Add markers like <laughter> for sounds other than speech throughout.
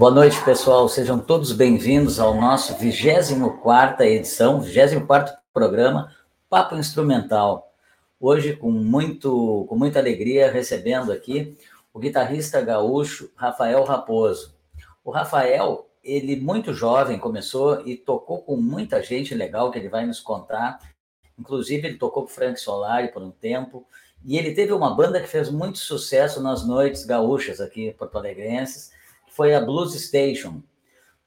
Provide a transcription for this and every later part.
Boa noite, pessoal. Sejam todos bem-vindos ao nosso 24 edição, 24 programa Papo Instrumental. Hoje, com, muito, com muita alegria, recebendo aqui o guitarrista gaúcho Rafael Raposo. O Rafael, ele muito jovem começou e tocou com muita gente legal que ele vai nos contar. Inclusive, ele tocou com Frank Solari por um tempo. E ele teve uma banda que fez muito sucesso nas noites gaúchas aqui, porto-alegrenses, foi a Blues Station.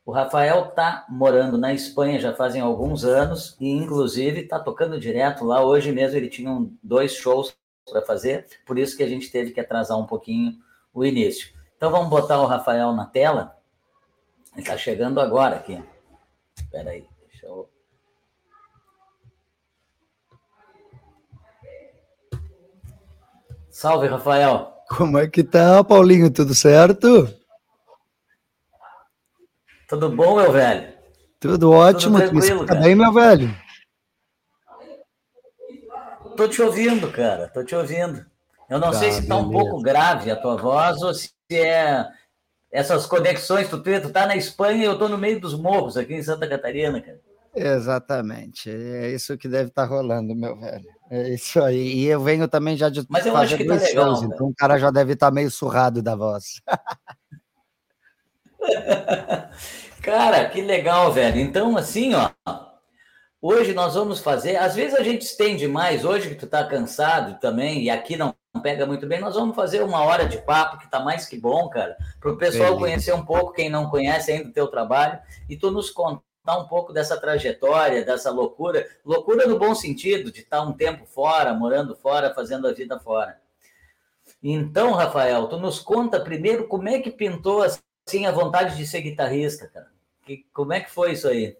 O Rafael está morando na Espanha já fazem alguns anos e, inclusive, está tocando direto lá. Hoje mesmo ele tinha dois shows para fazer, por isso que a gente teve que atrasar um pouquinho o início. Então vamos botar o Rafael na tela. Ele está chegando agora aqui. Espera aí, deixa eu. Salve, Rafael. Como é que tá, Paulinho? Tudo certo? Tudo bom, meu velho? Tudo ótimo. Tudo tranquilo, tá bem, meu velho? Tô te ouvindo, cara. Tô te ouvindo. Eu não tá, sei se tá beleza. um pouco grave a tua voz ou se é essas conexões. Tu, tu tá na Espanha e eu tô no meio dos morros aqui em Santa Catarina, cara. Exatamente. É isso que deve estar tá rolando, meu velho. É isso aí. E eu venho também já de Mas eu acho que tá legal, shows, então o cara já deve estar tá meio surrado da voz. <laughs> <laughs> Cara, que legal, velho. Então, assim, ó, hoje nós vamos fazer. Às vezes a gente estende mais, hoje que tu tá cansado também, e aqui não pega muito bem, nós vamos fazer uma hora de papo que tá mais que bom, cara, para o pessoal Beleza. conhecer um pouco, quem não conhece ainda o teu trabalho, e tu nos contar um pouco dessa trajetória, dessa loucura, loucura no bom sentido, de estar tá um tempo fora, morando fora, fazendo a vida fora. Então, Rafael, tu nos conta primeiro como é que pintou assim a vontade de ser guitarrista, cara. Que, como é que foi isso aí?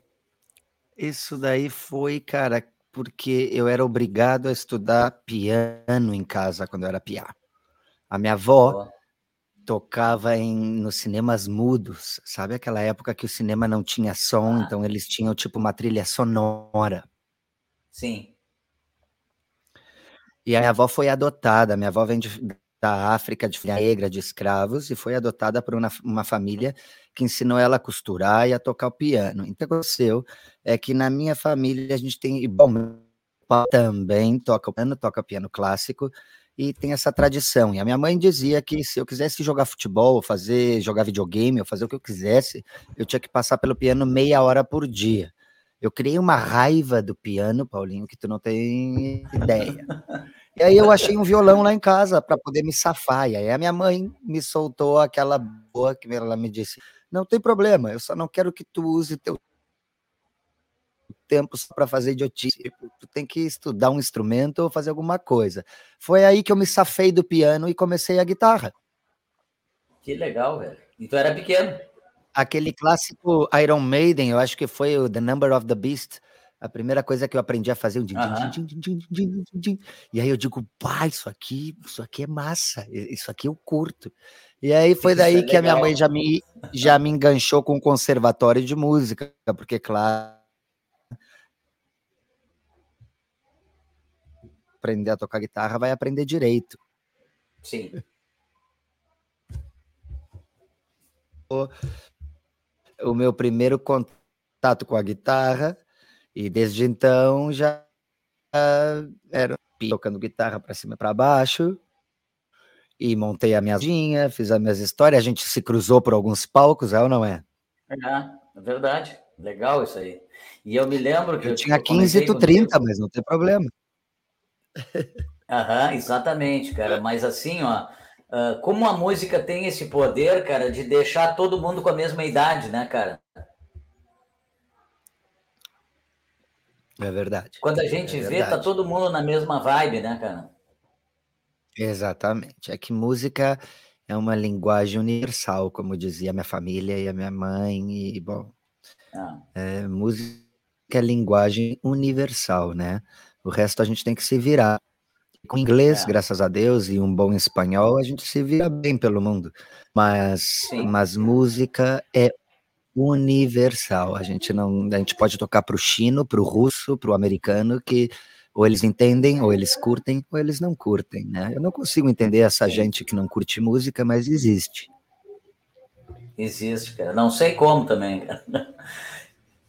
Isso daí foi, cara, porque eu era obrigado a estudar piano em casa quando eu era piá. A minha avó oh. tocava em nos cinemas mudos, sabe aquela época que o cinema não tinha som, ah. então eles tinham tipo uma trilha sonora. Sim. E a minha avó foi adotada, minha avó vem de, da África, de negra, de escravos, e foi adotada por uma, uma, família que ensinou ela a costurar e a tocar o piano. Então, o que aconteceu é que na minha família a gente tem, bom, meu pai também toca piano, toca piano clássico, e tem essa tradição. E a minha mãe dizia que se eu quisesse jogar futebol, fazer, jogar videogame, ou fazer o que eu quisesse, eu tinha que passar pelo piano meia hora por dia. Eu criei uma raiva do piano, Paulinho, que tu não tem ideia. <laughs> E aí eu achei um violão lá em casa para poder me safar. E aí a minha mãe me soltou aquela boa que ela me disse: "Não tem problema, eu só não quero que tu use teu tempo para fazer idiotice. Tu tem que estudar um instrumento ou fazer alguma coisa". Foi aí que eu me safei do piano e comecei a guitarra. Que legal, velho. Então era pequeno. Aquele clássico Iron Maiden, eu acho que foi o The Number of the Beast a primeira coisa que eu aprendi a fazer um din, din, din, e aí eu digo, pá, isso aqui, isso aqui é massa, isso aqui eu curto. E aí <laughs> foi daí é que a minha mãe já me, já me enganchou com o conservatório de música, porque claro, aprender a tocar guitarra vai aprender direito. Sim. O, o meu primeiro contato com a guitarra e desde então já era tocando guitarra para cima e para baixo. E montei a minha fiz as minhas histórias, a gente se cruzou por alguns palcos, é ou não é? É, é verdade. Legal isso aí. E eu me lembro que. Eu, eu tinha 15 e tu 30, mas não tem problema. Aham, exatamente, cara. Mas assim, ó, como a música tem esse poder, cara, de deixar todo mundo com a mesma idade, né, cara? É verdade. Quando a gente é vê, tá todo mundo na mesma vibe, né, cara? Exatamente. É que música é uma linguagem universal, como dizia minha família e a minha mãe, e bom, ah. é, música é linguagem universal, né? O resto a gente tem que se virar. Com inglês, é. graças a Deus, e um bom espanhol, a gente se vira bem pelo mundo. Mas, mas música é universal. A gente não, a gente pode tocar para o chino, para o russo, para o americano, que ou eles entendem, ou eles curtem, ou eles não curtem, né? Eu não consigo entender essa gente que não curte música, mas existe. Existe, cara. Não sei como também, cara.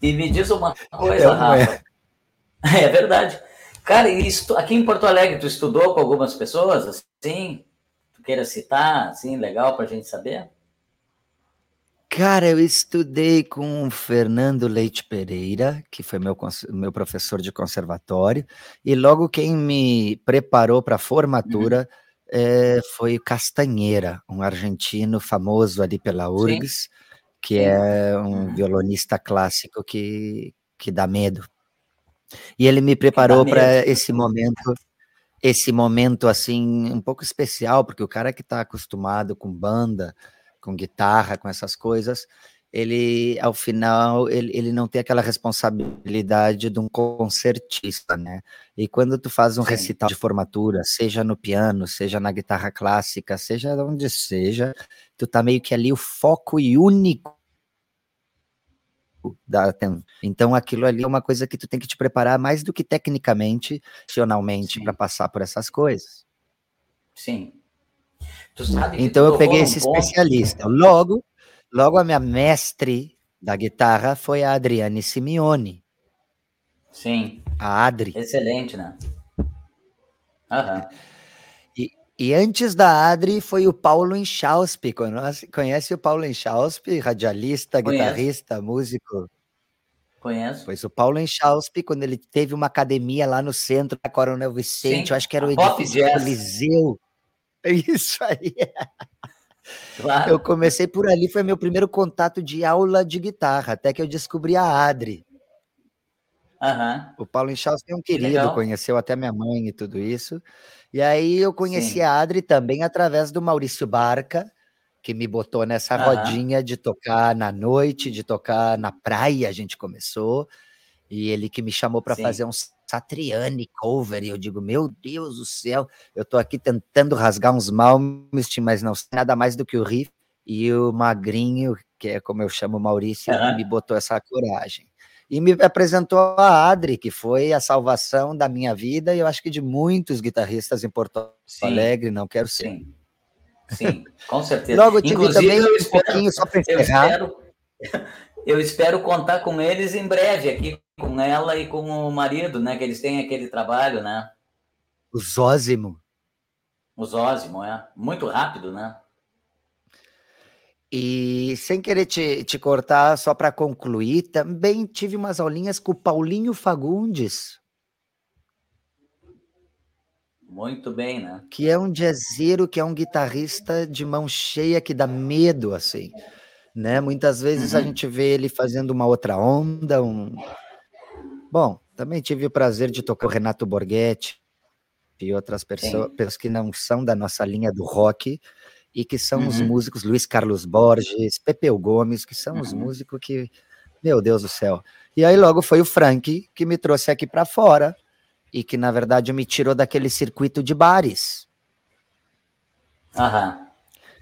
E me diz uma coisa, Rafa. É. <laughs> é verdade. Cara, isso, aqui em Porto Alegre, tu estudou com algumas pessoas, assim? Tu queira citar, assim, legal para a gente saber? Cara, eu estudei com o Fernando Leite Pereira, que foi meu, meu professor de conservatório, e logo quem me preparou para a formatura uhum. é, foi Castanheira, um argentino famoso ali pela URGS, Sim. que é um uhum. violonista clássico que, que dá medo. E ele me preparou para esse momento, esse momento assim, um pouco especial, porque o cara que está acostumado com banda, com guitarra, com essas coisas, ele, ao final, ele, ele não tem aquela responsabilidade de um concertista, né? E quando tu faz um Sim. recital de formatura, seja no piano, seja na guitarra clássica, seja onde seja, tu tá meio que ali o foco e único da então aquilo ali é uma coisa que tu tem que te preparar mais do que tecnicamente, racionalmente para passar por essas coisas. Sim então eu peguei esse um especialista. Logo, logo a minha mestre da guitarra foi a Adriane Simeone. Sim. A Adri. Excelente, né? Aham. E, e antes da Adri foi o Paulo Inchauspe. Conhece o Paulo Inchauspe? Radialista, Conheço. guitarrista, músico? Conheço. Pois o Paulo Inchauspe, quando ele teve uma academia lá no centro da Coronel Vicente, Sim. eu acho que era o edifício do. É isso aí. <laughs> Claro. Eu comecei por ali, foi meu primeiro contato de aula de guitarra, até que eu descobri a Adri. Uhum. O Paulo Inchaus é um querido, conheceu até minha mãe e tudo isso. E aí eu conheci Sim. a Adri também através do Maurício Barca, que me botou nessa uhum. rodinha de tocar na noite, de tocar na praia, a gente começou. E ele que me chamou para fazer um Satriani cover, e eu digo, meu Deus do céu, eu tô aqui tentando rasgar uns Malmsteen, mas não sei nada mais do que o riff, e o Magrinho, que é como eu chamo o Maurício, uhum. me botou essa coragem. E me apresentou a Adri, que foi a salvação da minha vida, e eu acho que de muitos guitarristas em Porto Sim. Alegre, não quero ser. Sim, Sim com certeza. Logo tive Inclusive, também um espero, pouquinho só para encerrar. Eu espero, <laughs> eu espero contar com eles em breve aqui com ela e com o marido, né? Que eles têm aquele trabalho, né? O Zózimo. O Zózimo, é. Muito rápido, né? E sem querer te, te cortar, só para concluir, também tive umas aulinhas com o Paulinho Fagundes. Muito bem, né? Que é um jazzeiro, que é um guitarrista de mão cheia que dá medo, assim. Né? Muitas vezes uhum. a gente vê ele fazendo uma outra onda, um, Bom, também tive o prazer de tocar o Renato Borghetti e outras pessoas que não são da nossa linha do rock e que são uhum. os músicos Luiz Carlos Borges, Pepeu Gomes, que são uhum. os músicos que, meu Deus do céu. E aí logo foi o Frank que me trouxe aqui para fora e que na verdade me tirou daquele circuito de bares. Aham.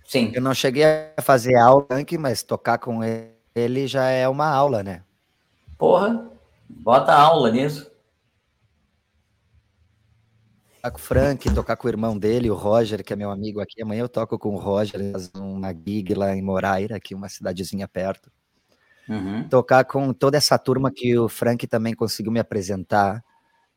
Sim. Eu não cheguei a fazer aula, mas tocar com ele já é uma aula, né? Porra, Bota aula nisso. Tocar com o Frank, tocar com o irmão dele, o Roger, que é meu amigo aqui. Amanhã eu toco com o Roger, uma gig lá em Moraira, aqui uma cidadezinha perto. Uhum. Tocar com toda essa turma que o Frank também conseguiu me apresentar.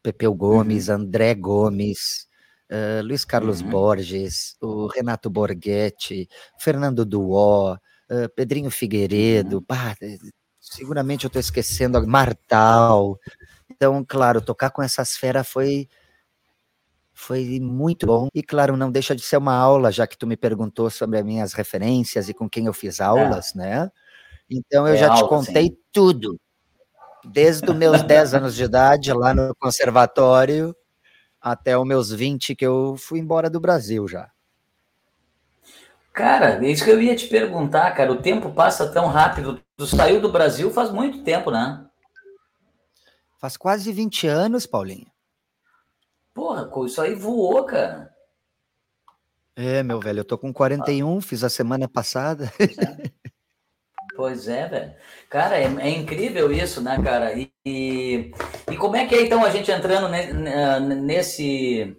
Pepeu Gomes, uhum. André Gomes, uh, Luiz Carlos uhum. Borges, o Renato Borghetti, Fernando Duó, uh, Pedrinho Figueiredo, uhum seguramente eu estou esquecendo, Martal. Então, claro, tocar com essas feras foi foi muito bom. E claro, não deixa de ser uma aula, já que tu me perguntou sobre as minhas referências e com quem eu fiz aulas, é. né? Então eu é já te contei sim. tudo. Desde os meus 10 anos de idade, lá no conservatório, até os meus 20, que eu fui embora do Brasil já. Cara, é isso que eu ia te perguntar, cara. O tempo passa tão rápido. Tu saiu do Brasil faz muito tempo, né? Faz quase 20 anos, Paulinho. Porra, isso aí voou, cara. É, meu velho, eu tô com 41, ah. fiz a semana passada. Pois é, velho. Cara, é, é, incrível isso, né, cara? E, e, e, como é que é, então, a gente entrando nesse,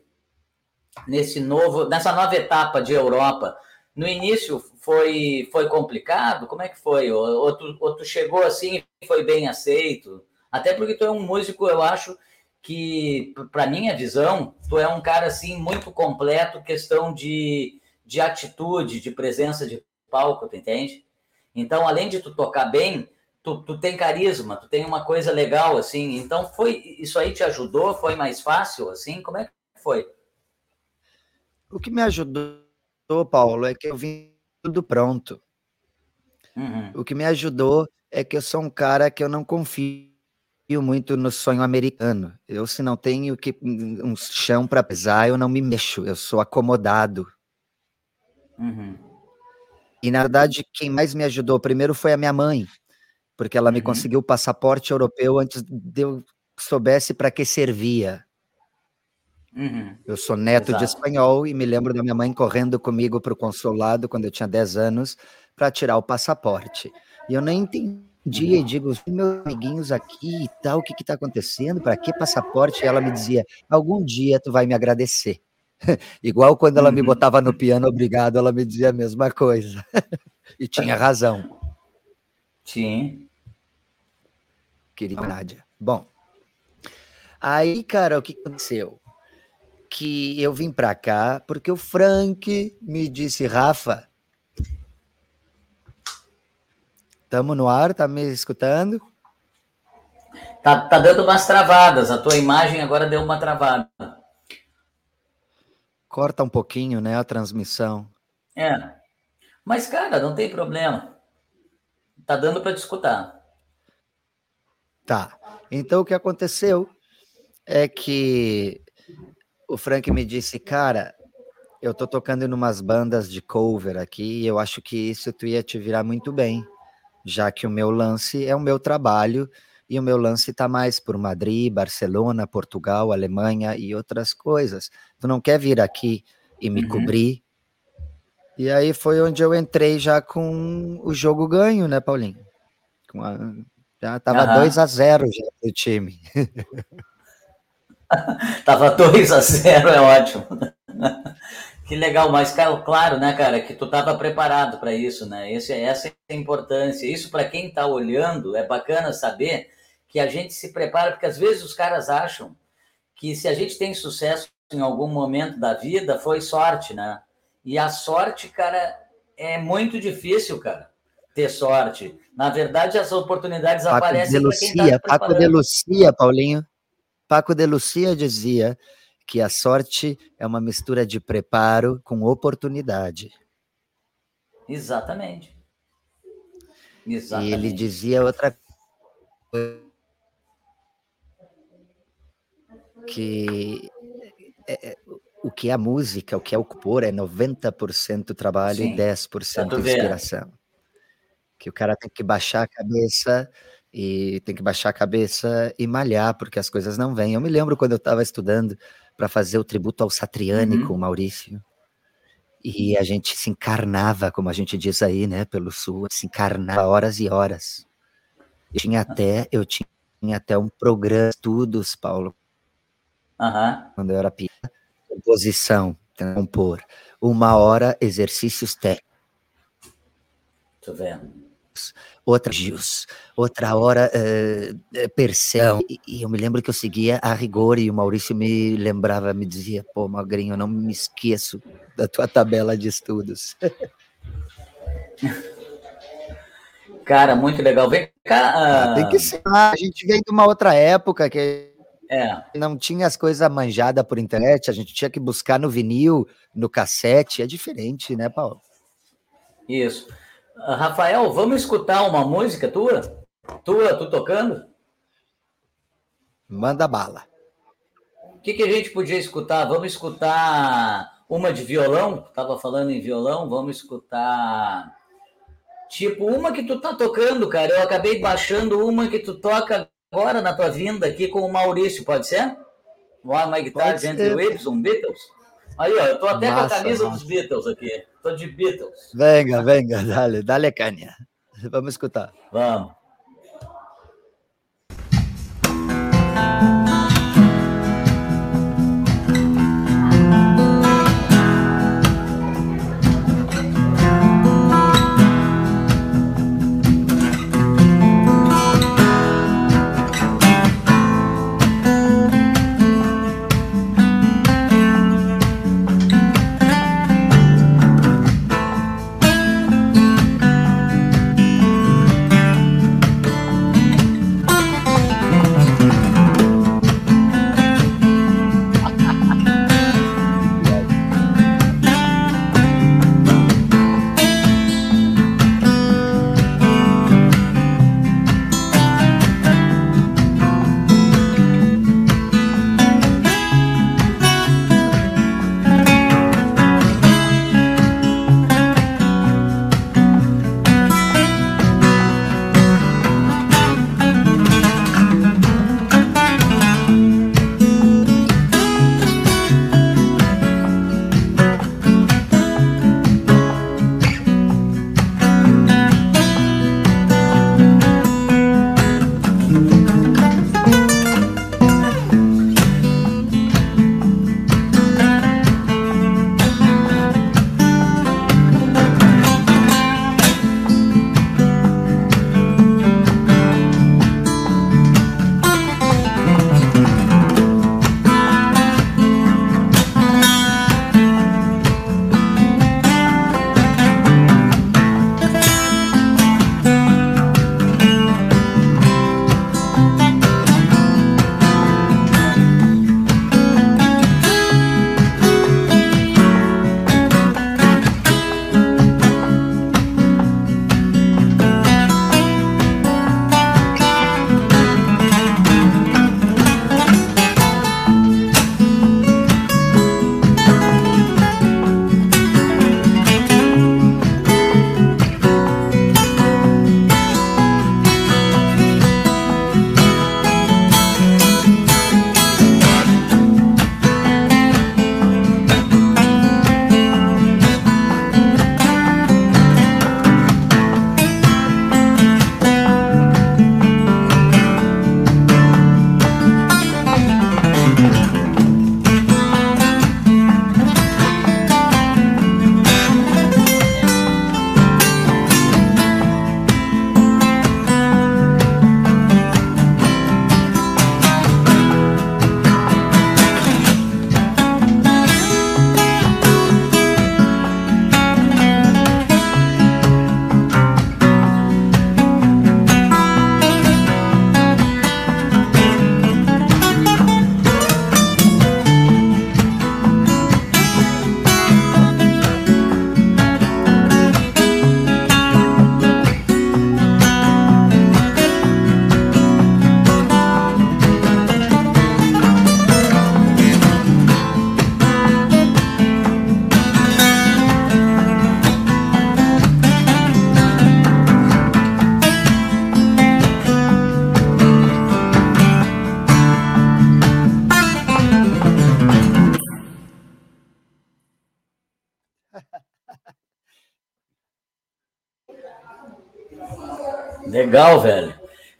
nesse novo, nessa nova etapa de Europa? No início foi, foi complicado? Como é que foi? Ou, ou, tu, ou tu chegou assim e foi bem aceito? Até porque tu é um músico, eu acho que, para minha visão, tu é um cara assim muito completo, questão de, de atitude, de presença de palco, tu entende? Então, além de tu tocar bem, tu, tu tem carisma, tu tem uma coisa legal, assim. Então, foi isso aí te ajudou? Foi mais fácil, assim? Como é que foi? O que me ajudou, Paulo, é que eu vim tudo pronto. Uhum. O que me ajudou é que eu sou um cara que eu não confio muito no sonho americano. Eu, se não tenho que um chão para pesar, eu não me mexo. Eu sou acomodado. Uhum. E na verdade, quem mais me ajudou primeiro foi a minha mãe, porque ela uhum. me conseguiu o passaporte europeu antes de eu soubesse para que servia. Uhum. Eu sou neto Exato. de espanhol e me lembro da minha mãe correndo comigo para o consulado quando eu tinha 10 anos para tirar o passaporte. E eu nem entendia uhum. e digo, meus amiguinhos aqui e tal, o que está acontecendo? Para que passaporte? E ela me dizia, algum dia tu vai me agradecer. <laughs> Igual quando ela me uhum. botava no piano, obrigado, ela me dizia a mesma coisa. <laughs> e tinha razão. Sim. Querida Nádia. Bom, aí, cara, o que aconteceu? Que eu vim para cá porque o Frank me disse, Rafa, estamos no ar, tá me escutando? Tá, tá dando umas travadas, a tua imagem agora deu uma travada. Corta um pouquinho, né, a transmissão. É. Mas, cara, não tem problema. Tá dando para te escutar. Tá. Então, o que aconteceu é que o Frank me disse, cara, eu tô tocando em umas bandas de cover aqui e eu acho que isso tu ia te virar muito bem, já que o meu lance é o meu trabalho e o meu lance está mais por Madrid, Barcelona, Portugal, Alemanha e outras coisas. Tu não quer vir aqui e me uhum. cobrir? E aí foi onde eu entrei já com o jogo ganho, né, Paulinho? Com a, já tava uhum. 2 a 0 já o time. <laughs> <laughs> tava 2 a 0, é ótimo. <laughs> que legal, mas claro, né, cara, que tu tava preparado para isso, né? Esse, essa é a importância. Isso para quem tá olhando é bacana saber que a gente se prepara, porque às vezes os caras acham que se a gente tem sucesso em algum momento da vida, foi sorte, né? E a sorte, cara, é muito difícil, cara, ter sorte. Na verdade, as oportunidades Paco aparecem para quem tá Paco de Lucia, Paulinho. Paco de Lucia dizia que a sorte é uma mistura de preparo com oportunidade. Exatamente. Exatamente. E ele dizia outra coisa que é, é, o que é a música, o que é o compor é 90% trabalho Sim, e 10% inspiração. Que o cara tem que baixar a cabeça e tem que baixar a cabeça e malhar, porque as coisas não vêm. Eu me lembro quando eu estava estudando para fazer o tributo ao Satriani uhum. com o Maurício. E a gente se encarnava, como a gente diz aí, né, pelo sul, se encarnava horas e horas. Eu tinha até, eu tinha até um programa de estudos, Paulo, Uhum. Quando eu era piada. Composição, compor. Uma hora, exercícios técnicos. Tô vendo. Outra Gios, outra hora uh. E, e, eu me lembro que eu seguia a rigor e o Maurício me lembrava, me dizia, pô, Magrinho, eu não me esqueço da tua tabela de estudos. <laughs> Cara, muito legal. Vem cá. Ah, tem que ser. A gente vem de uma outra época que é. Não tinha as coisas manjadas por internet, a gente tinha que buscar no vinil, no cassete, é diferente, né, Paulo? Isso. Rafael, vamos escutar uma música tua? Tua, tu tocando? Manda bala. O que, que a gente podia escutar? Vamos escutar uma de violão? Tava falando em violão, vamos escutar. Tipo, uma que tu tá tocando, cara. Eu acabei baixando uma que tu toca agora na tua vinda aqui com o Maurício, pode ser? One My Guitar Gently Whips, Beatles? Aí, ó, eu tô até Massa, com a camisa massa. dos Beatles aqui. Tô de Beatles. Venga, venga, dale, dale caña. Vamos escutar. Vamos.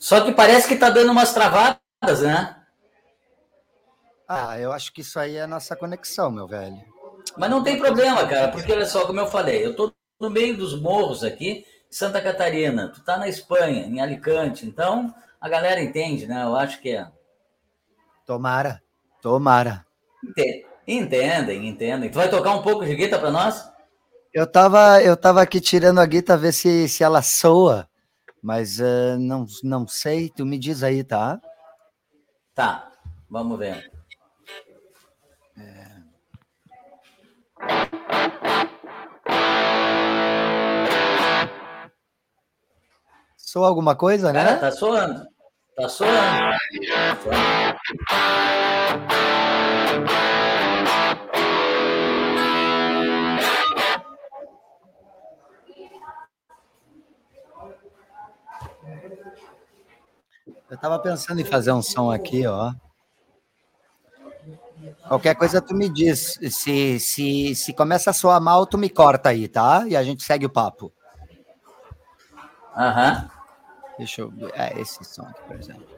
Só que parece que tá dando umas travadas, né? Ah, eu acho que isso aí é a nossa conexão, meu velho. Mas não tem problema, cara, porque olha só, como eu falei, eu tô no meio dos morros aqui, Santa Catarina, tu tá na Espanha, em Alicante, então a galera entende, né? Eu acho que é. Tomara, tomara. Entendem, entendem. Tu vai tocar um pouco de guitarra para nós? Eu tava, eu tava aqui tirando a guitarra ver se, se ela soa, mas uh, não, não sei. Tu me diz aí, tá? Tá, vamos ver. É... Soa alguma coisa, né? Cara, tá soando. Tá soando. Tá soando. Eu tava pensando em fazer um som aqui, ó. Qualquer coisa tu me diz. Se, se, se começa a soar mal, tu me corta aí, tá? E a gente segue o papo. Aham. Uhum. Deixa eu ver. É esse som aqui, por exemplo.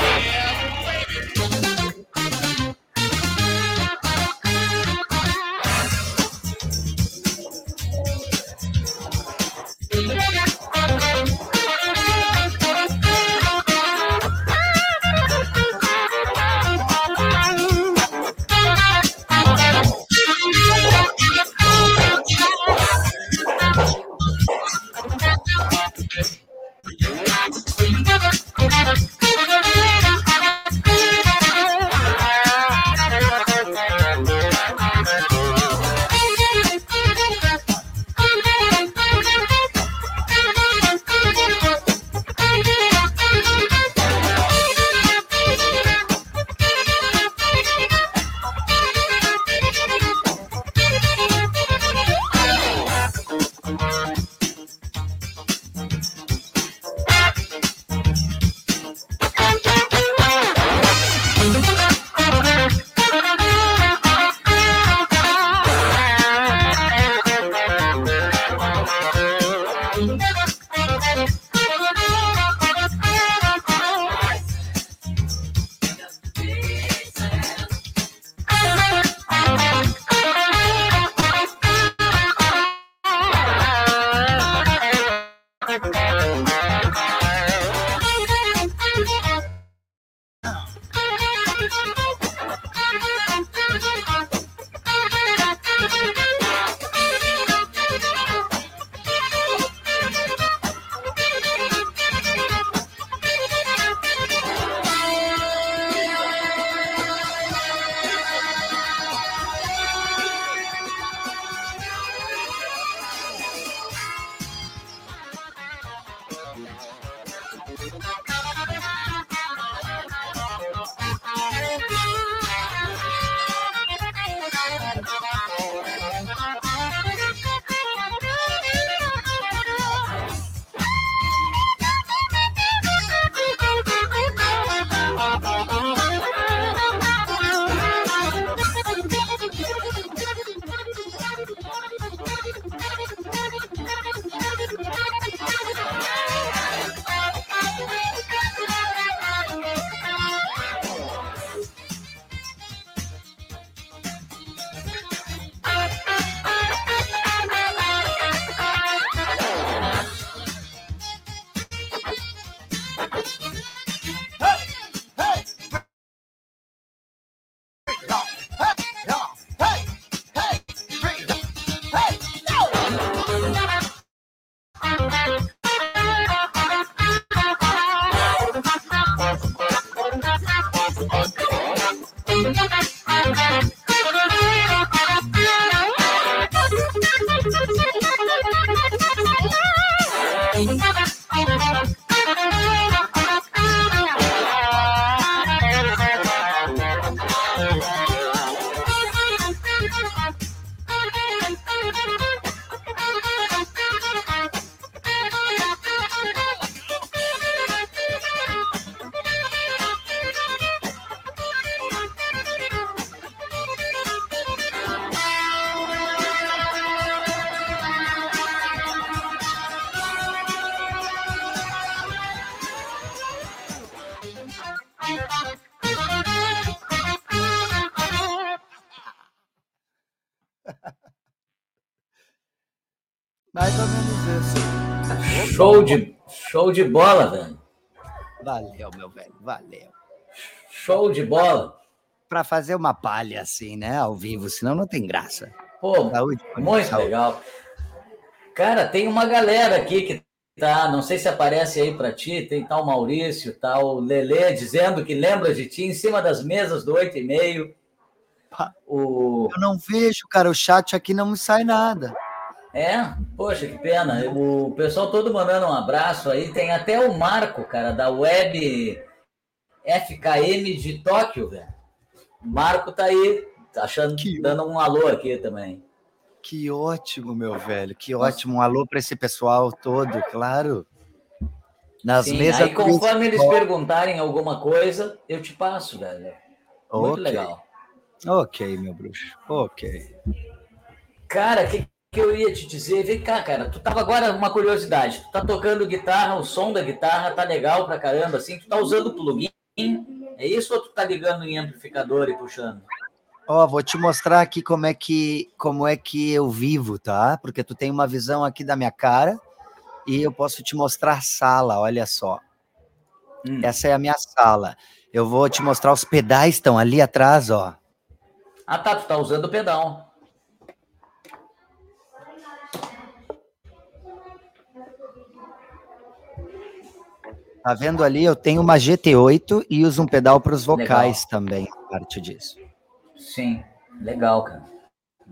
One. Mais ou menos isso. Show de, show de bola, velho. Valeu, meu velho, valeu. Show de bola. Para fazer uma palha assim, né, ao vivo, senão não tem graça. Pô, saúde, muito saúde. legal. Cara, tem uma galera aqui que tá, não sei se aparece aí para ti, tem tal Maurício, tal Lele dizendo que lembra de ti em cima das mesas do 8 e meio. O... Eu não vejo, cara, o chat aqui não me sai nada. É, poxa, que pena. O pessoal todo mandando um abraço aí. Tem até o Marco, cara, da web FKM de Tóquio, velho. Marco tá aí, achando, que... dando um alô aqui também. Que ótimo, meu velho. Que ótimo. Um alô para esse pessoal todo, claro. Nas Sim, mesas. Aí, conforme eles perguntarem alguma coisa, eu te passo, velho. Muito okay. legal. Ok, meu bruxo. Ok. Cara, que que eu ia te dizer, vem cá, cara, tu tava agora uma curiosidade, tu tá tocando guitarra, o som da guitarra tá legal pra caramba, assim, tu tá usando plugin, é isso ou tu tá ligando em amplificador e puxando? Ó, oh, vou te mostrar aqui como é que como é que eu vivo, tá? Porque tu tem uma visão aqui da minha cara e eu posso te mostrar a sala, olha só. Hum. Essa é a minha sala. Eu vou te mostrar os pedais estão ali atrás, ó. Ah, tá, tu tá usando o pedal. Tá vendo ali? Eu tenho uma GT8 e uso um pedal para os vocais legal. também, parte disso. Sim, legal, cara.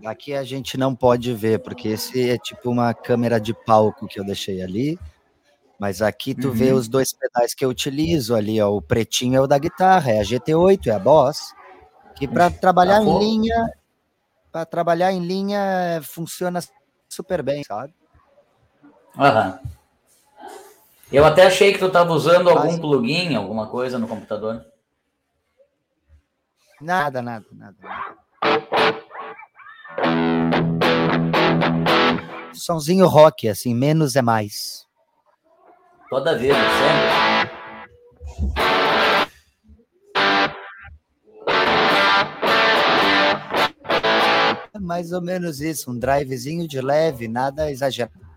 Aqui a gente não pode ver, porque esse é tipo uma câmera de palco que eu deixei ali. Mas aqui tu uhum. vê os dois pedais que eu utilizo ali, ó. O pretinho é o da guitarra, é a GT8, é a Boss. Que para trabalhar tá em linha, para trabalhar em linha funciona super bem, sabe? Aham. Eu até achei que tu estava usando algum plugin, alguma coisa no computador. Nada, nada, nada. Sonzinho rock, assim, menos é mais. Toda vez, sempre. É mais ou menos isso, um drivezinho de leve, nada exagerado.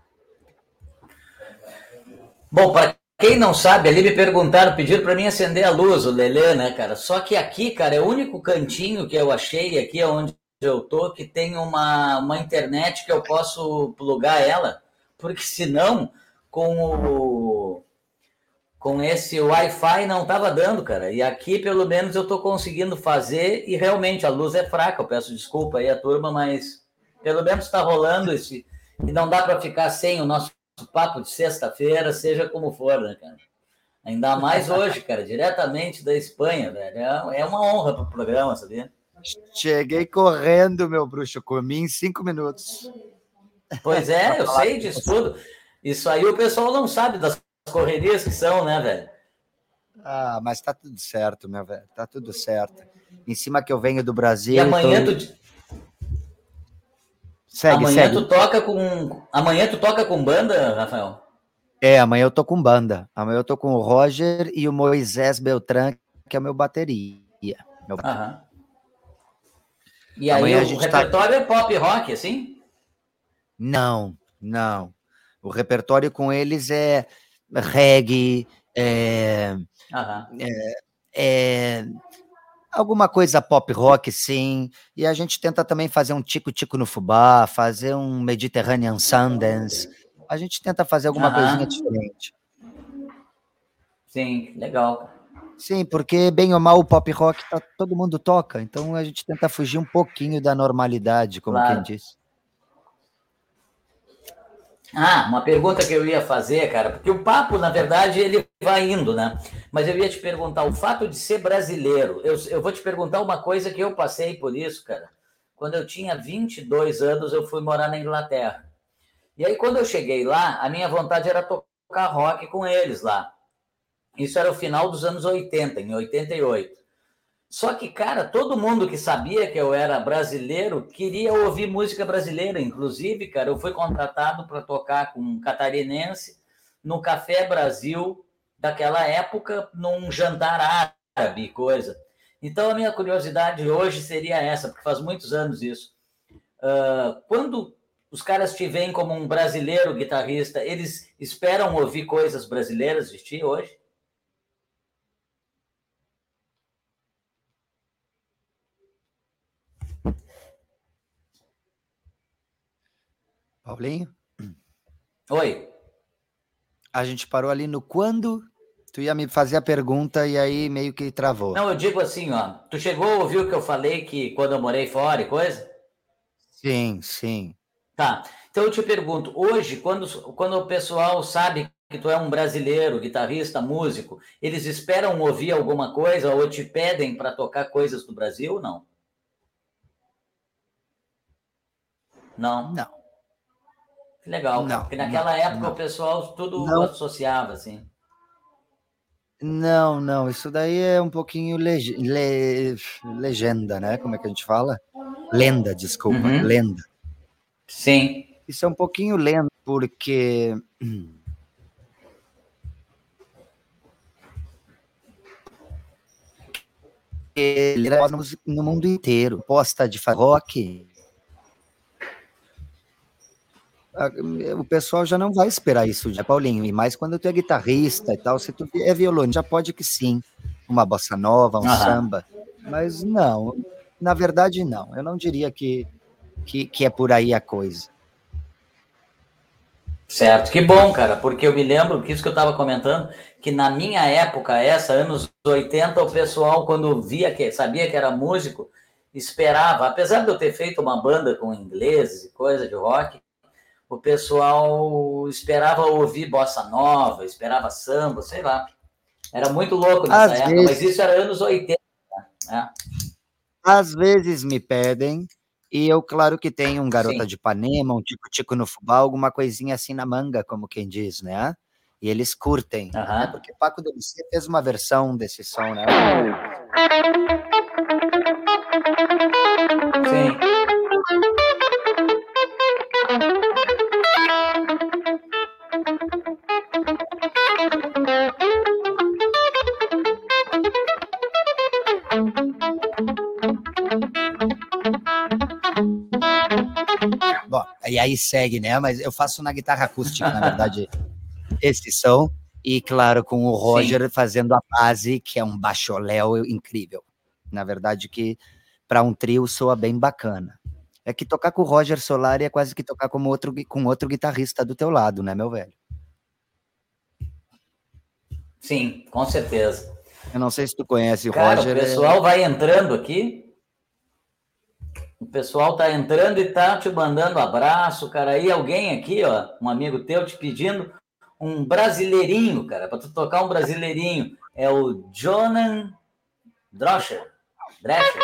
Bom, para quem não sabe, ali me perguntaram, pediram para mim acender a luz, o Lelê, né, cara? Só que aqui, cara, é o único cantinho que eu achei aqui onde eu tô que tem uma, uma internet que eu posso plugar ela, porque senão com o com esse Wi-Fi não tava dando, cara. E aqui pelo menos eu tô conseguindo fazer e realmente a luz é fraca. Eu peço desculpa aí a turma, mas pelo menos está rolando esse e não dá para ficar sem o nosso papo de sexta-feira, seja como for, né, cara? Ainda mais hoje, cara, diretamente da Espanha, velho. É, é uma honra para o programa, sabia? Cheguei correndo, meu bruxo, comi em cinco minutos. Pois é, eu sei disso tudo. Isso aí o pessoal não sabe das correrias que são, né, velho? Ah, mas tá tudo certo, meu velho. Tá tudo certo. Em cima que eu venho do Brasil. E amanhã tô... tu Segue, amanhã segue. tu toca com. Amanhã tu toca com banda, Rafael? É, amanhã eu tô com banda. Amanhã eu tô com o Roger e o Moisés Beltrán, que é o meu bateria. Meu Aham. E aí o tá repertório tá... é pop rock, assim? Não, não. O repertório com eles é reggae, é, é, é Alguma coisa pop rock, sim. E a gente tenta também fazer um tico-tico no fubá, fazer um Mediterranean Sundance. A gente tenta fazer alguma uhum. coisinha diferente. Sim, legal. Sim, porque bem ou mal o pop rock tá, todo mundo toca, então a gente tenta fugir um pouquinho da normalidade, como claro. quem disse. Ah, uma pergunta que eu ia fazer, cara, porque o papo, na verdade, ele vai indo, né? Mas eu ia te perguntar, o fato de ser brasileiro, eu, eu vou te perguntar uma coisa que eu passei por isso, cara. Quando eu tinha 22 anos, eu fui morar na Inglaterra. E aí, quando eu cheguei lá, a minha vontade era tocar rock com eles lá. Isso era o final dos anos 80, em 88. Só que, cara, todo mundo que sabia que eu era brasileiro queria ouvir música brasileira. Inclusive, cara, eu fui contratado para tocar com um catarinense no Café Brasil daquela época, num jantar árabe, coisa. Então, a minha curiosidade hoje seria essa, porque faz muitos anos isso. Uh, quando os caras te veem como um brasileiro guitarrista, eles esperam ouvir coisas brasileiras de ti hoje? Paulinho? Oi. A gente parou ali no quando tu ia me fazer a pergunta e aí meio que travou. Não, eu digo assim, ó. Tu chegou a ouvir o que eu falei que quando eu morei fora e coisa? Sim, sim. Tá. Então eu te pergunto, hoje, quando, quando o pessoal sabe que tu é um brasileiro, guitarrista, músico, eles esperam ouvir alguma coisa ou te pedem para tocar coisas do Brasil ou não? Não. Não. Que legal, não, porque naquela não, época não. o pessoal tudo associava, assim. Não, não, isso daí é um pouquinho lege- le- legenda, né? Como é que a gente fala? Lenda, desculpa, Uhum. lenda. Sim. Isso é um pouquinho lenda, porque. <clears throat> Ele era no, mundo inteiro. Posta de rock. a- O pessoal já não vai esperar isso, né, Paulinho? E mais quando tu é guitarrista e tal, se tu é violão, já pode que sim. Uma bossa nova, um Aham. samba. Mas não, na verdade, não. Eu não diria que, que, que é por aí a coisa. Certo, que bom, cara, porque eu me lembro que isso que eu estava comentando, que na minha época, essa, anos 80, o pessoal, quando via que sabia que era músico, esperava, apesar de eu ter feito uma banda com ingleses e coisa de rock, o pessoal esperava ouvir bossa nova, esperava samba, sei lá. Era muito louco nessa Às época, vezes- mas isso era anos 80. Né? Às vezes me pedem, e eu, claro que tenho um Garota Sim. de Ipanema, um Tico-Tico no Fubá, alguma coisinha assim na manga, como quem diz, né? E eles curtem, Aham. né? Porque Paco de Lucia fez uma versão desse som, né? Sim. E aí segue, né? Mas eu faço na guitarra acústica, na verdade, <laughs> esse som. E, claro, com o Roger fazendo a base, que é um baixoléu incrível. Na verdade, que para um trio soa bem bacana. É que tocar com o Roger Solari é quase que tocar como outro, com outro guitarrista do teu lado, né, meu velho? Sim, com certeza. Eu não sei se tu conhece o Cara, Roger. o é- pessoal vai entrando aqui. O pessoal tá entrando e tá te mandando abraço, cara. Aí alguém aqui, ó, um amigo teu te pedindo um brasileirinho, cara, para tu tocar um brasileirinho. É o Jonan Droscher. Drescher.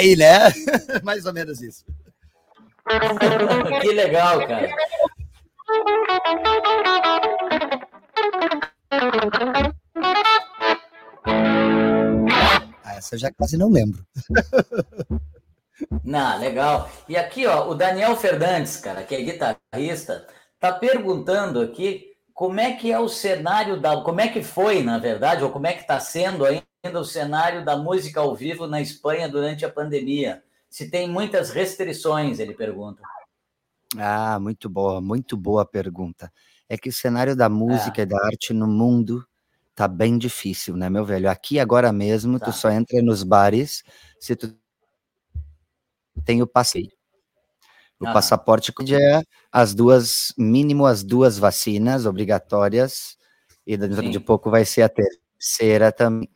Aí, né? <laughs> Mais ou menos isso. que legal, cara. Ah, essa eu já quase não lembro. Não, legal. E aqui, ó, o Daniel Fernandes, cara, que é guitarrista, está perguntando aqui como é que é o cenário da. Como é que foi, na verdade, ou como é que está sendo ainda o cenário da música ao vivo na Espanha durante a pandemia? Se tem muitas restrições, ele pergunta. Ah, muito boa, muito boa pergunta. É que o cenário da música é. e da arte no mundo tá bem difícil, né, meu velho? Aqui agora mesmo, tá. tu só entra nos bares se tu tem o passeio. O ah. passaporte é as duas, mínimo as duas vacinas obrigatórias, e dentro Sim. de pouco vai ser a terceira também.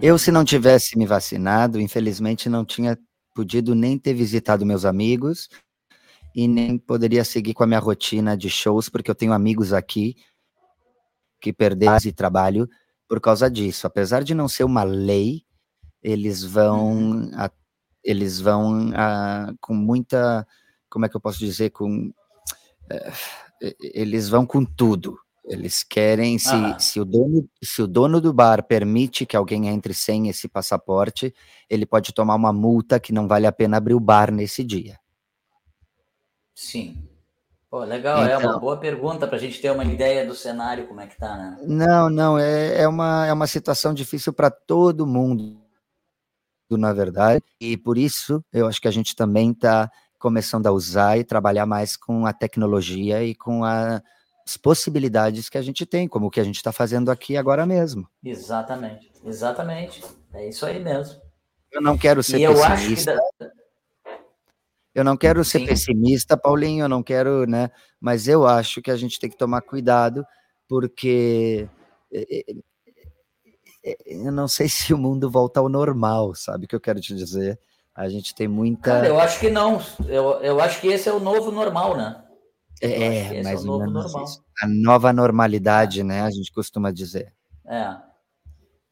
Eu, se não tivesse me vacinado, infelizmente não tinha podido nem ter visitado meus amigos e nem poderia seguir com a minha rotina de shows, porque eu tenho amigos aqui que perderam de trabalho por causa disso. Apesar de não ser uma lei, eles vão uhum eles vão ah, com muita, como é que eu posso dizer, com eh, eles vão com tudo. Eles querem, se, ah. se, o dono, se o dono do bar permite que alguém entre sem esse passaporte, ele pode tomar uma multa que não vale a pena abrir o bar nesse dia. Sim. Pô, legal, então, é uma então boa pergunta para a gente ter uma ideia do cenário, como é que tá, né? Não, não, é, é, uma, é uma situação difícil para todo mundo na verdade, e por isso eu acho que a gente também está começando a usar e trabalhar mais com a tecnologia e com a, as possibilidades que a gente tem, como o que a gente está fazendo aqui agora mesmo. Exatamente, exatamente. É isso aí mesmo. Eu não quero ser e pessimista. Eu, eu não quero ser Sim. pessimista, Paulinho, eu não quero, né? Mas eu acho que a gente tem que tomar cuidado, porque eu não sei <laughs> se o mundo volta ao normal, sabe o que eu quero te dizer? A gente tem muita. Cara, eu acho que não. Eu, eu acho que esse é o novo normal, né? É, é mais é ou menos isso. A nova normalidade, é. né? A gente costuma dizer. É,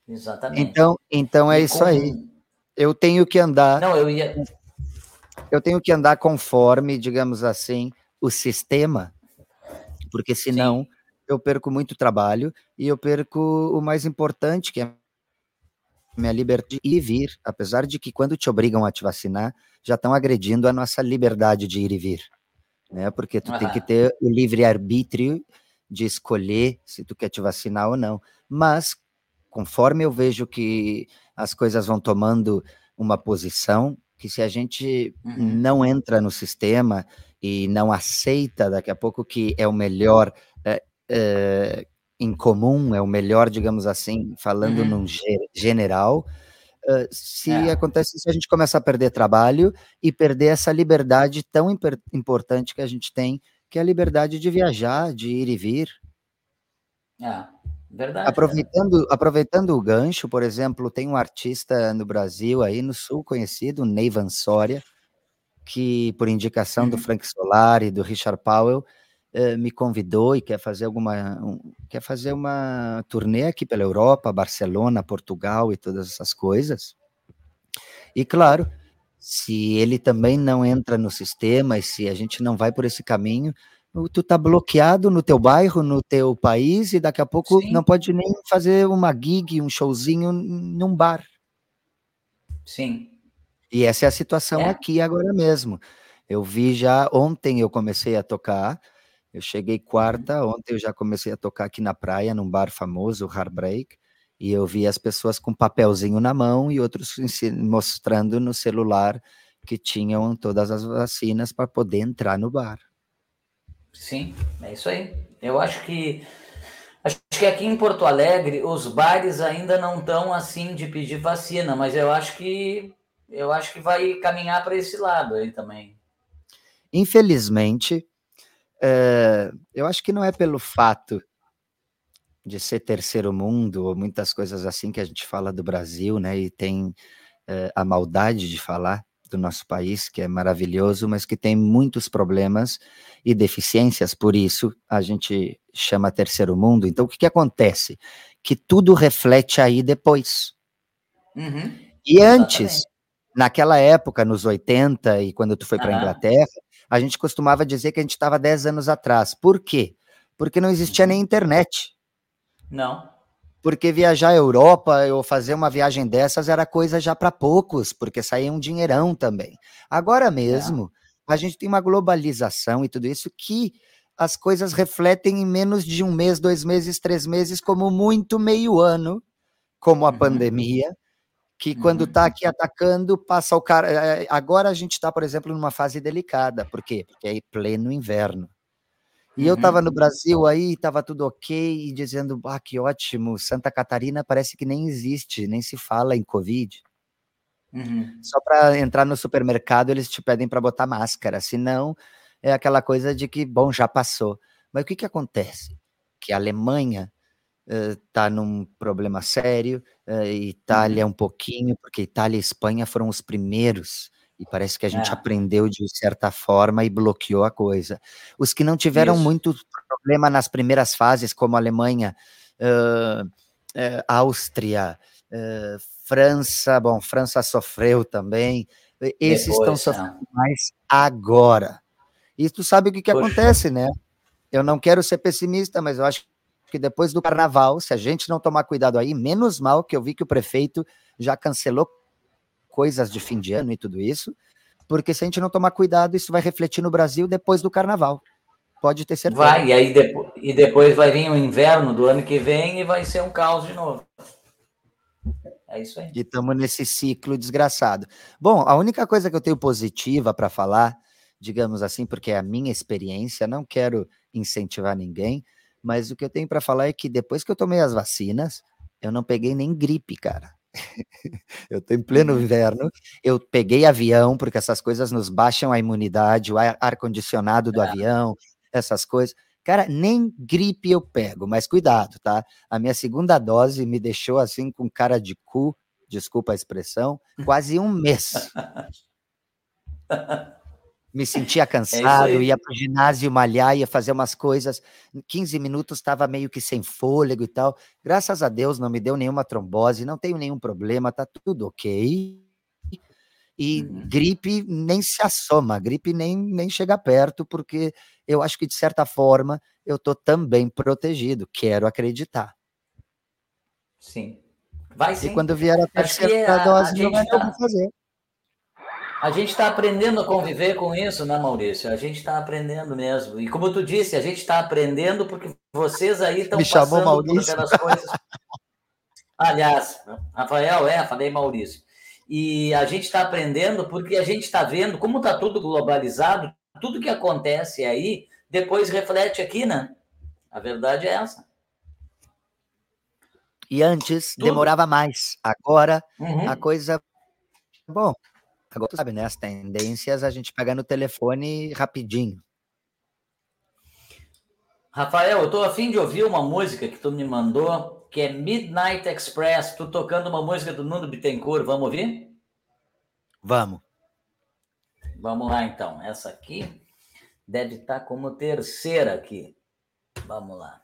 exatamente. Então, então é e isso como... aí. Eu tenho que andar. Não, eu ia. Eu tenho que andar conforme, digamos assim, o sistema, porque senão. Sim eu perco muito trabalho e eu perco o mais importante, que é minha liberdade de ir e vir, apesar de que quando te obrigam a te vacinar, já estão agredindo a nossa liberdade de ir e vir, né? Porque tu uhum. tem que ter o livre arbítrio de escolher se tu quer te vacinar ou não. Mas conforme eu vejo que as coisas vão tomando uma posição, que se a gente uhum. não entra no sistema e não aceita daqui a pouco que é o melhor é, é, em comum, é o melhor, digamos assim, falando uhum. num general. Uh, se é. acontece se a gente começa a perder trabalho e perder essa liberdade tão importante que a gente tem, que é a liberdade de viajar, de ir e vir. É, verdade. Aproveitando, aproveitando o gancho, por exemplo, tem um artista no Brasil, aí no Sul, conhecido, Ney Vansória, que, por indicação uhum. do Frank Solari e do Richard Powell, eh, me convidou e quer fazer alguma um, quer fazer uma turnê aqui pela Europa, Barcelona, Portugal e todas essas coisas. E claro, se ele também não entra no sistema e se a gente não vai por esse caminho, tu tá bloqueado no teu bairro, no teu país e daqui a pouco Sim. não pode nem fazer uma gig, um showzinho num bar. Sim. E essa é a situação é. aqui agora mesmo. Eu vi já ontem eu comecei a tocar eu cheguei uhum. quarta, ontem eu já comecei a tocar aqui na praia, num bar famoso, o Heartbreak, e eu vi as pessoas com papelzinho na mão e outros mostrando no celular que tinham todas as vacinas para poder entrar no bar. Sim, é isso aí. Eu acho que acho que aqui em Porto Alegre os bares ainda não estão assim de pedir vacina, mas eu acho que eu acho que vai caminhar para esse lado aí também. Infelizmente, é, eu acho que não é pelo fato de ser terceiro mundo ou muitas coisas assim que a gente fala do Brasil, né? E tem é, a maldade de falar do nosso país, que é maravilhoso, mas que tem muitos problemas e deficiências, por isso a gente chama terceiro mundo. Então, o que, que acontece? Que tudo reflete aí depois. Uhum. E antes, naquela época, nos 80, e quando tu foi para a Inglaterra, a gente costumava dizer que a gente estava 10 anos atrás. Por quê? Porque não existia nem internet. Não. Porque viajar à Europa ou fazer uma viagem dessas era coisa já para poucos, porque saía um dinheirão também. Agora mesmo, a gente tem uma globalização e tudo isso que as coisas refletem em menos de um mês, dois meses, três meses, como muito meio ano, como a uhum. pandemia, que quando está uhum. aqui atacando, passa o cara. Eh, agora a gente está, por exemplo, numa fase delicada. Por quê? Porque é pleno inverno. E uhum. eu estava no Brasil aí, estava tudo ok, e dizendo, ah, que ótimo, Santa Catarina parece que nem existe, nem se fala em Covid. Uhum. Só para entrar no supermercado, eles te pedem para botar máscara, senão é aquela coisa de que, bom, já passou. Mas o que, que acontece? Que a Alemanha está uh, num problema sério, uh, Itália uhum. um pouquinho, porque Itália e Espanha foram os primeiros e parece que a gente é. aprendeu de certa forma e bloqueou a coisa. Os que não tiveram Isso. muito problema nas primeiras fases, como a Alemanha, uh, Áustria, França, bom, França sofreu também, esses Depois, estão sofrendo é. mais agora. E tu sabe o que, que acontece, né? Eu não quero ser pessimista, mas eu acho que depois do carnaval, se a gente não tomar cuidado aí, menos mal que eu vi que o prefeito já cancelou coisas de fim de ano e tudo isso, porque se a gente não tomar cuidado, isso vai refletir no Brasil depois do carnaval. Pode ter certeza. Vai, e aí depois, e depois vai vir o inverno do ano que vem e vai ser um caos de novo. É isso aí. E estamos nesse ciclo desgraçado. Bom, a única coisa que eu tenho positiva para falar, digamos assim, porque é a minha experiência, não quero incentivar ninguém, mas o que eu tenho para falar é que depois que eu tomei as vacinas, eu não peguei nem gripe, cara. <laughs> eu estou em pleno uhum. inverno, eu peguei avião, porque essas coisas nos baixam a imunidade, o ar-condicionado do é. avião, essas coisas. Cara, nem gripe eu pego, mas cuidado, tá? A minha segunda dose me deixou assim com cara de cu, desculpa a expressão, <laughs> quase um mês. <laughs> me sentia é cansado, é ia para o ginásio malhar, ia fazer umas coisas, 15 minutos estava meio que sem fôlego e tal. Graças a Deus não me deu nenhuma trombose, não tenho nenhum problema, tá tudo ok. E uhum. gripe nem se assoma, gripe nem, nem chega perto, porque eu acho que de certa forma eu tô também protegido, quero acreditar. Sim. Vai sim. E quando vier a terceira dose, não vai tá... fazer. A gente está aprendendo a conviver com isso, né, Maurício? A gente está aprendendo mesmo. E como tu disse, a gente está aprendendo porque vocês aí estão passando Maurício. por aquelas coisas. <laughs> Aliás, Rafael, é, falei Maurício. E a gente está aprendendo porque a gente está vendo como está tudo globalizado, tudo que acontece aí depois reflete aqui, né? A verdade é essa. E antes tudo. demorava mais. Agora uhum. a coisa. Bom, Agora, tu sabe, né? As tendências a gente pega no telefone rapidinho. Rafael, eu tô afim de ouvir uma música que tu me mandou, que é Midnight Express. Tu tocando uma música do Nuno Bittencourt. Vamos ouvir? Vamos. Vamos lá, então. Essa aqui deve estar tá como terceira aqui. Vamos lá.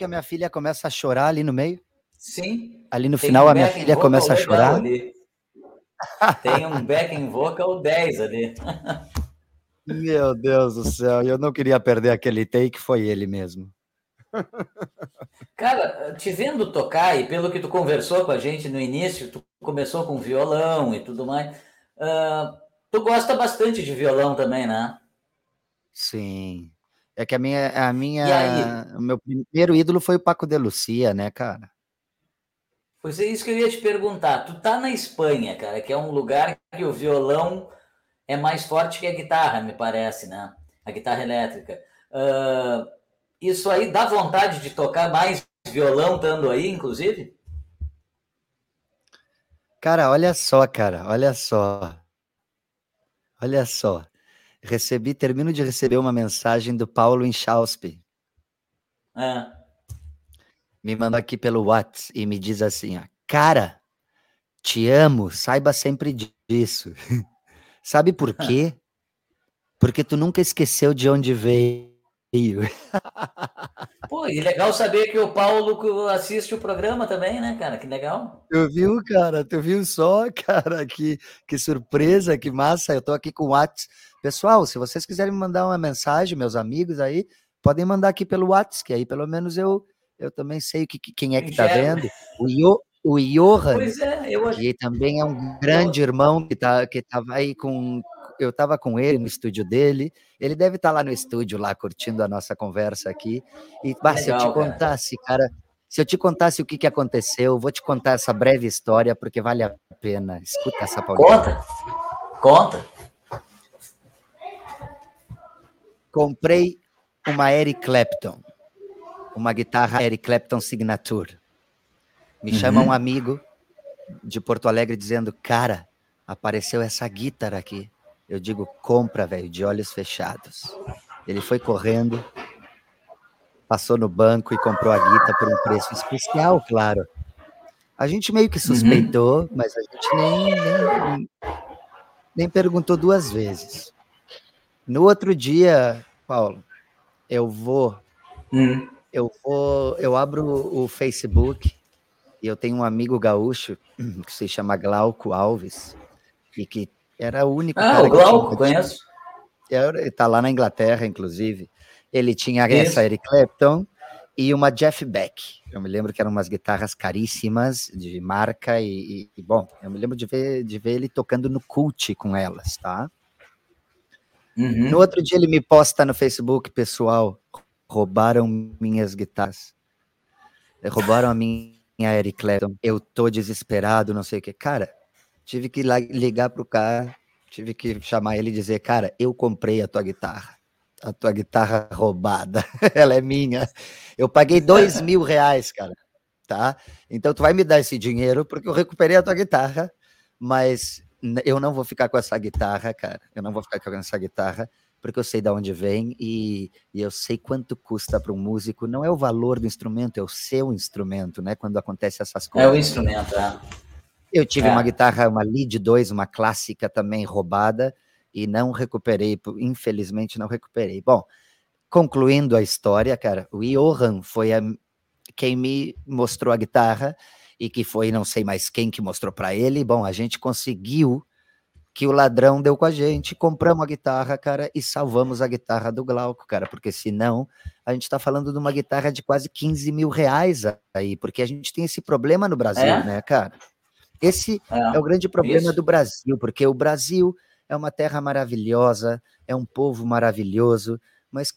Que a minha filha começa a chorar ali no meio? Sim. Ali no final um a minha filha começa a chorar. Ali. Tem um backing vocal 10 ali. <laughs> Meu Deus do céu, eu não queria perder aquele take, foi ele mesmo. Cara, te vendo tocar e pelo que tu conversou com a gente no início, tu começou com violão e tudo mais. Uh, tu gosta bastante de violão também, né? Sim. É que a minha, a minha, o meu primeiro ídolo foi o Paco de Lucia, né, cara? Pois é isso que eu ia te perguntar. Tu tá na Espanha, cara, que é um lugar que o violão é mais forte que a guitarra, me parece, né? A guitarra elétrica. Uh, isso aí dá vontade de tocar mais violão estando aí, inclusive? Cara, olha só, cara, olha só. Olha só. Recebi, termino de receber uma mensagem do Paulo Inchauspe. É. Me mandou aqui pelo WhatsApp e me diz assim, ó, cara, te amo, saiba sempre disso. <laughs> Sabe por quê? <laughs> Porque tu nunca esqueceu de onde veio. <laughs> Pô, e legal saber que o Paulo assiste o programa também, né, cara? Que legal. Tu viu, cara? Tu viu só, cara? Que, que surpresa, que massa. Eu tô aqui com o WhatsApp. Pessoal, se vocês quiserem mandar uma mensagem, meus amigos aí, podem mandar aqui pelo WhatsApp, que aí pelo menos eu, eu também sei que, quem é que tá vendo. O, Io, o Johan, é, eu... que também é um grande irmão que tá que tava aí com eu estava com ele no estúdio dele. Ele deve estar tá lá no estúdio lá curtindo a nossa conversa aqui. E bah, se eu te contasse, cara. cara, se eu te contasse o que, que aconteceu, vou te contar essa breve história porque vale a pena. Escuta essa Paulinha. Conta. Conta. Comprei uma Eric Clapton, uma guitarra Eric Clapton Signature. Me chama uhum. um amigo de Porto Alegre dizendo: Cara, apareceu essa guitarra aqui. Eu digo: Compra, velho, de olhos fechados. Ele foi correndo, passou no banco e comprou a guitarra por um preço especial, claro. A gente meio que uhum. suspeitou, uhum. mas a gente nem, nem, nem perguntou duas vezes. No outro dia, Paulo, eu vou, uhum. eu vou, eu abro o Facebook e eu tenho um amigo gaúcho <clears throat> que se chama Glauco Alves, e que era o único ah, cara o Glauco, conheço. Ele tá lá na Inglaterra, inclusive. Ele tinha Isso. essa Eric Clapton e uma Jeff Beck. Eu me lembro que eram umas guitarras caríssimas, de marca, e, e, bom, eu me lembro de ver, de ver ele tocando no cult com elas, tá? Uhum. No outro dia ele me posta no Facebook, pessoal, roubaram minhas guitarras. Roubaram a minha Eric Clapton, eu tô desesperado, não sei o que. Cara, tive que ligar pro cara, tive que chamar ele e dizer, cara, eu comprei a tua guitarra. A tua guitarra roubada, <laughs> ela é minha. Eu paguei dois <laughs> mil reais, cara, tá? Então tu vai me dar esse dinheiro porque eu recuperei a tua guitarra, mas eu não vou ficar com essa guitarra, cara. Eu não vou ficar com essa guitarra porque eu sei de onde vem e, e eu sei quanto custa para um músico. Não é o valor do instrumento, é o seu instrumento, né? Quando acontece essas coisas. É o instrumento, é. Eu tive é. uma guitarra, uma Lead 2, uma clássica também roubada e não recuperei, infelizmente não recuperei. Bom, concluindo a história, cara, o Johan foi a, quem me mostrou a guitarra e que foi não sei mais quem que mostrou para ele. Bom, a gente conseguiu que o ladrão deu com a gente, compramos a guitarra, cara, e salvamos a guitarra do Glauco, cara, porque senão a gente tá falando de uma guitarra de quase 15 mil reais aí, porque a gente tem esse problema no Brasil, é? né, cara? Esse é, é o grande problema isso. do Brasil, porque o Brasil é uma terra maravilhosa, é um povo maravilhoso, mas,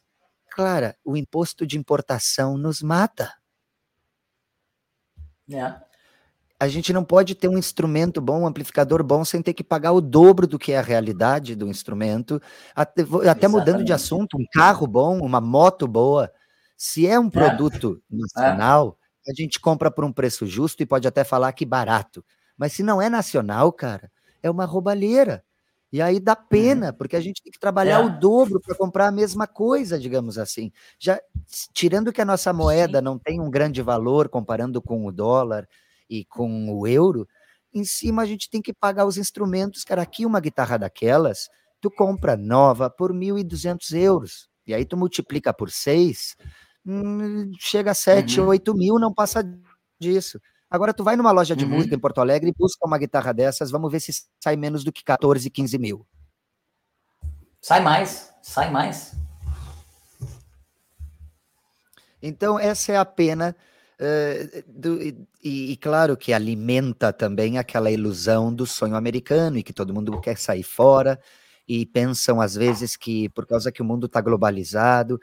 cara, o imposto de importação nos mata. É a gente não pode ter um instrumento bom, um amplificador bom, sem ter que pagar o dobro do que é a realidade do instrumento. Até, até mudando de assunto, um carro bom, uma moto boa, se é um é. produto é. nacional, é. a gente compra por um preço justo e pode até falar que barato. Mas se não é nacional, cara, é uma roubalheira. E aí dá pena, uhum. porque a gente tem que trabalhar é. o dobro para comprar a mesma coisa, digamos assim. Já tirando que a nossa moeda Sim. não tem um grande valor comparando com o dólar, e com o euro, em cima a gente tem que pagar os instrumentos. Cara, aqui uma guitarra daquelas, tu compra nova por 1.200 euros. E aí tu multiplica por 6, hum, chega a 7, uhum. 8 mil, não passa disso. Agora tu vai numa loja de uhum. música em Porto Alegre e busca uma guitarra dessas, vamos ver se sai menos do que 14, 15 mil. Sai mais, sai mais. Então, essa é a pena. Uh, do, e, e, claro que alimenta também aquela ilusão do sonho americano e que todo mundo quer sair fora e pensam às vezes que por causa que o mundo está globalizado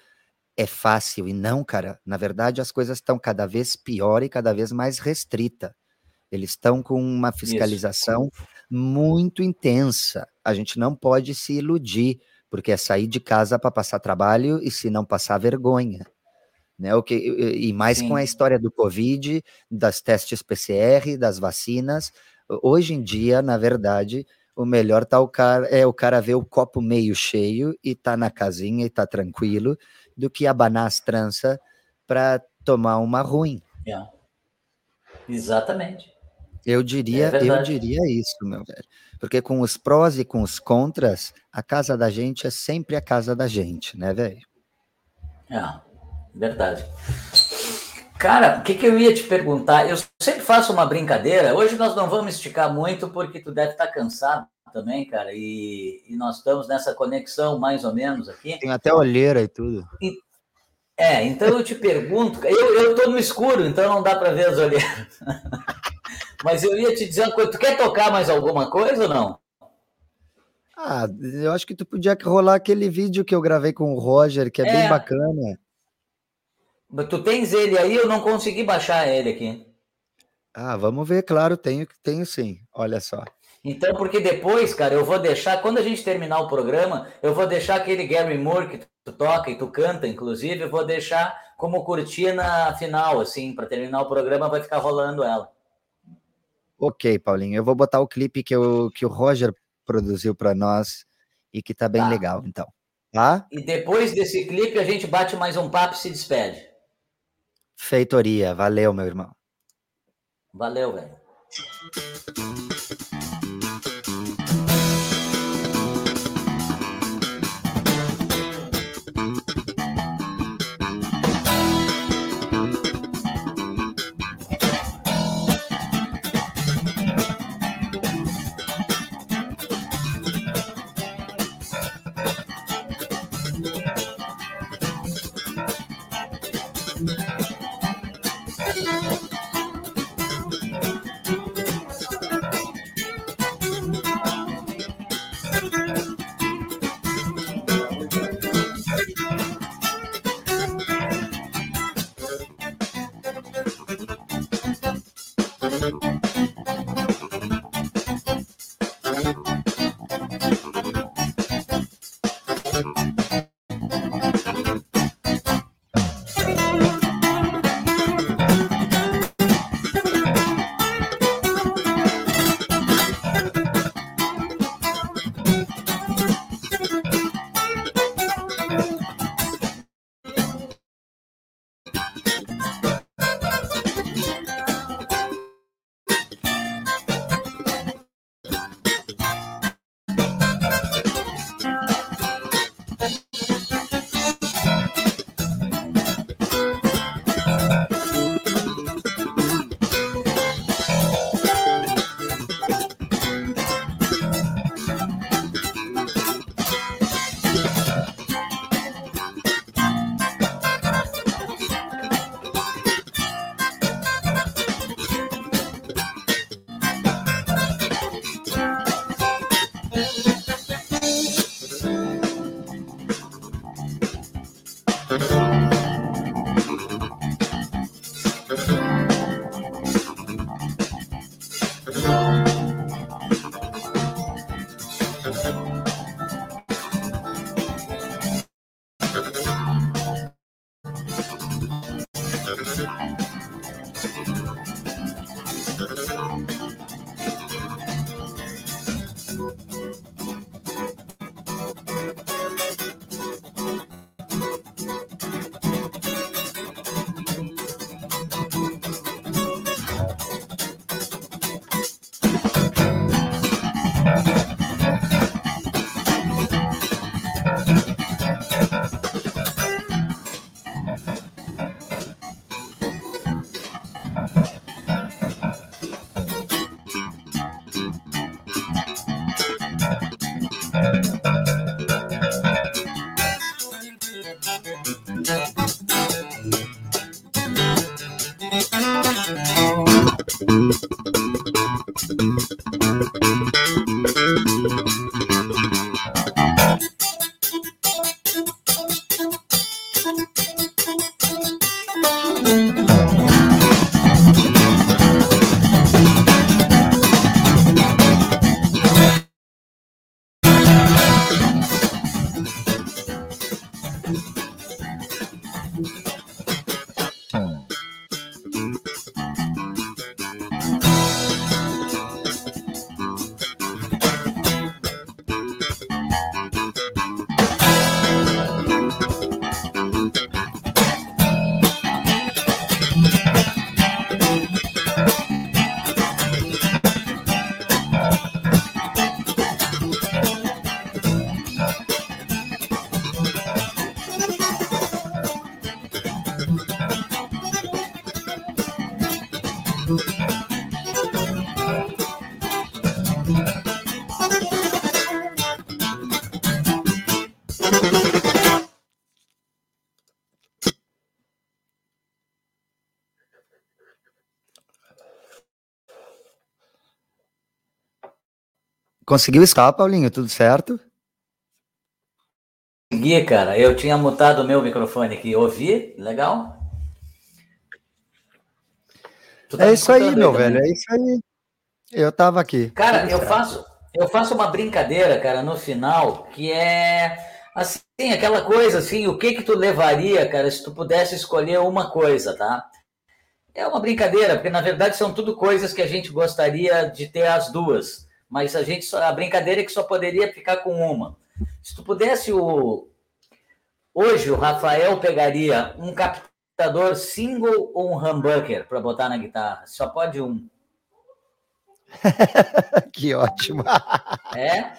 é fácil e não, cara. Na verdade, as coisas estão cada vez pior e cada vez mais restrita. Eles estão com uma fiscalização Isso. muito intensa. A gente não pode se iludir, porque é sair de casa para passar trabalho e se não passar vergonha né? O que, e mais Sim. com a história do Covid, das testes PCR, das vacinas. Hoje em dia, na verdade, o melhor tá o cara, é o cara ver o copo meio cheio e tá na casinha e tá tranquilo, do que abanar as tranças para tomar uma ruim. É. Exatamente. Eu diria, é eu diria isso, meu velho. Porque com os prós e com os contras, a casa da gente é sempre a casa da gente, né, velho? É. Verdade. Cara, o que, que eu ia te perguntar? Eu sempre faço uma brincadeira. Hoje nós não vamos esticar muito, porque tu deve estar cansado também, cara. E, e nós estamos nessa conexão mais ou menos aqui. Tem até olheira e tudo. E, é, então eu te pergunto. Eu estou no escuro, então não dá para ver as olheiras. <laughs> Mas eu ia te dizer uma coisa. Tu quer tocar mais alguma coisa ou não? Ah, eu acho que tu podia rolar aquele vídeo que eu gravei com o Roger, que é, é. bem bacana. Tu tens ele aí, eu não consegui baixar ele aqui. Ah, vamos ver, claro, tenho, tenho sim. Olha só. Então, porque depois, cara, eu vou deixar, quando a gente terminar o programa, eu vou deixar aquele Gary Moore que tu toca e tu canta, inclusive, eu vou deixar como cortina final, assim, para terminar o programa, vai ficar rolando ela. Ok, Paulinho, eu vou botar o clipe que, eu, que o Roger produziu para nós e que tá bem tá. legal, então. Tá? E depois desse clipe, a gente bate mais um papo e se despede. Feitoria. Valeu, meu irmão. Valeu, velho. Thank Conseguiu estar, Paulinho? Tudo certo? Consegui, cara. Eu tinha mutado o meu microfone aqui. Ouvi? Legal? Tá é isso aí, meu velho. É isso aí. Eu tava aqui. Cara, eu faço, eu faço uma brincadeira, cara, no final, que é assim, aquela coisa assim, o que que tu levaria, cara, se tu pudesse escolher uma coisa, tá? É uma brincadeira, porque na verdade são tudo coisas que a gente gostaria de ter as duas mas a gente só, a brincadeira é que só poderia ficar com uma. Se tu pudesse o hoje o Rafael pegaria um captador single ou um humbucker para botar na guitarra. Só pode um. <laughs> que ótimo. É?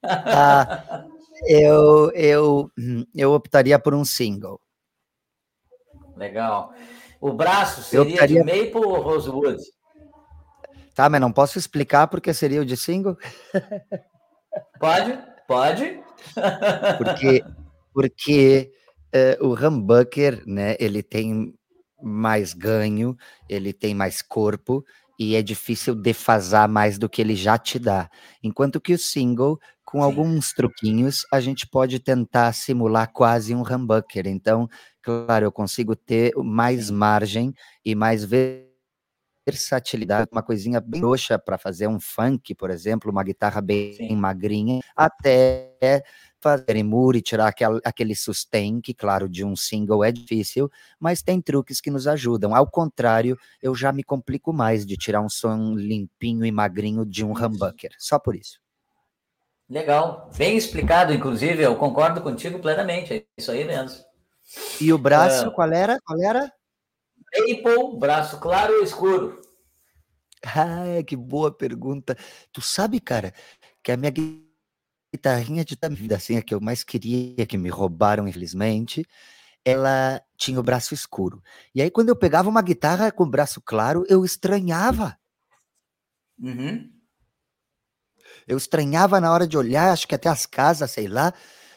<laughs> ah, eu, eu, eu optaria por um single. Legal. O braço seria optaria... de maple ou rosewood? Tá, mas não posso explicar porque seria o de single? <laughs> Pode, pode. <laughs> Porque, porque uh, o humbucker, né, ele tem mais ganho, ele tem mais corpo e é difícil defasar mais do que ele já te dá. Enquanto que o single, com Sim. alguns truquinhos, a gente pode tentar simular quase um humbucker. Então, claro, eu consigo ter mais margem e mais versatilidade, uma coisinha bem roxa para fazer um funk, por exemplo, uma guitarra bem Sim. magrinha, até fazer emure, tirar aquele, aquele sustain, que claro, de um single é difícil, mas tem truques que nos ajudam. Ao contrário, eu já me complico mais de tirar um som limpinho e magrinho de um humbucker, só por isso. Legal, bem explicado, inclusive, eu concordo contigo plenamente, é isso aí mesmo. E o braço, uh, qual era? Qual era? Maple, braço claro ou escuro? Ah, que boa pergunta. Tu sabe, cara, que a minha guitarrinha de vida, assim, a que eu mais queria, que me roubaram, infelizmente, ela tinha o braço escuro. E aí, quando eu pegava uma guitarra com o braço claro, eu estranhava. Uhum. Eu estranhava na hora de olhar, acho que até as casas, sei lá.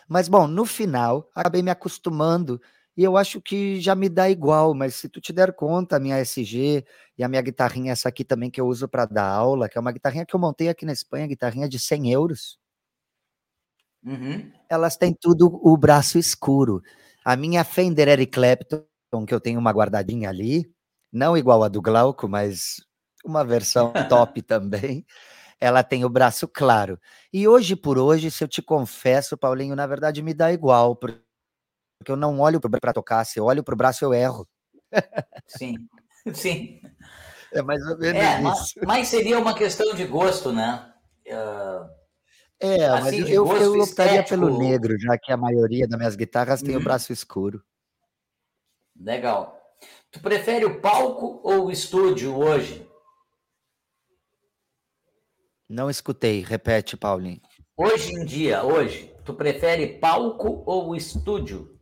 Mas, bom, no final, acabei me acostumando e eu acho que já me dá igual, mas se tu te der conta, a minha SG e a minha guitarrinha, essa aqui também que eu uso para dar aula, que é uma guitarrinha que eu montei aqui na Espanha, guitarrinha de 100 euros. Uhum. Elas têm tudo o braço escuro. A minha Fender Eric Clapton, que eu tenho uma guardadinha ali, não igual a do Glauco, mas uma versão <laughs> top também. Ela tem o braço claro. E hoje por hoje, se eu te confesso, Paulinho, na verdade me dá igual, porque porque eu não olho para tocar, se eu olho para o braço, eu erro. Sim, <laughs> sim. É mais ou menos é. Mas, mas, seria uma questão de gosto, né? Uh, é, assim, mas eu, eu optaria pelo negro, já que a maioria das minhas guitarras tem o uhum. braço escuro. Legal. Tu prefere o palco ou o estúdio hoje? Não escutei, repete, Paulinho. Hoje em dia, hoje, tu prefere palco ou estúdio?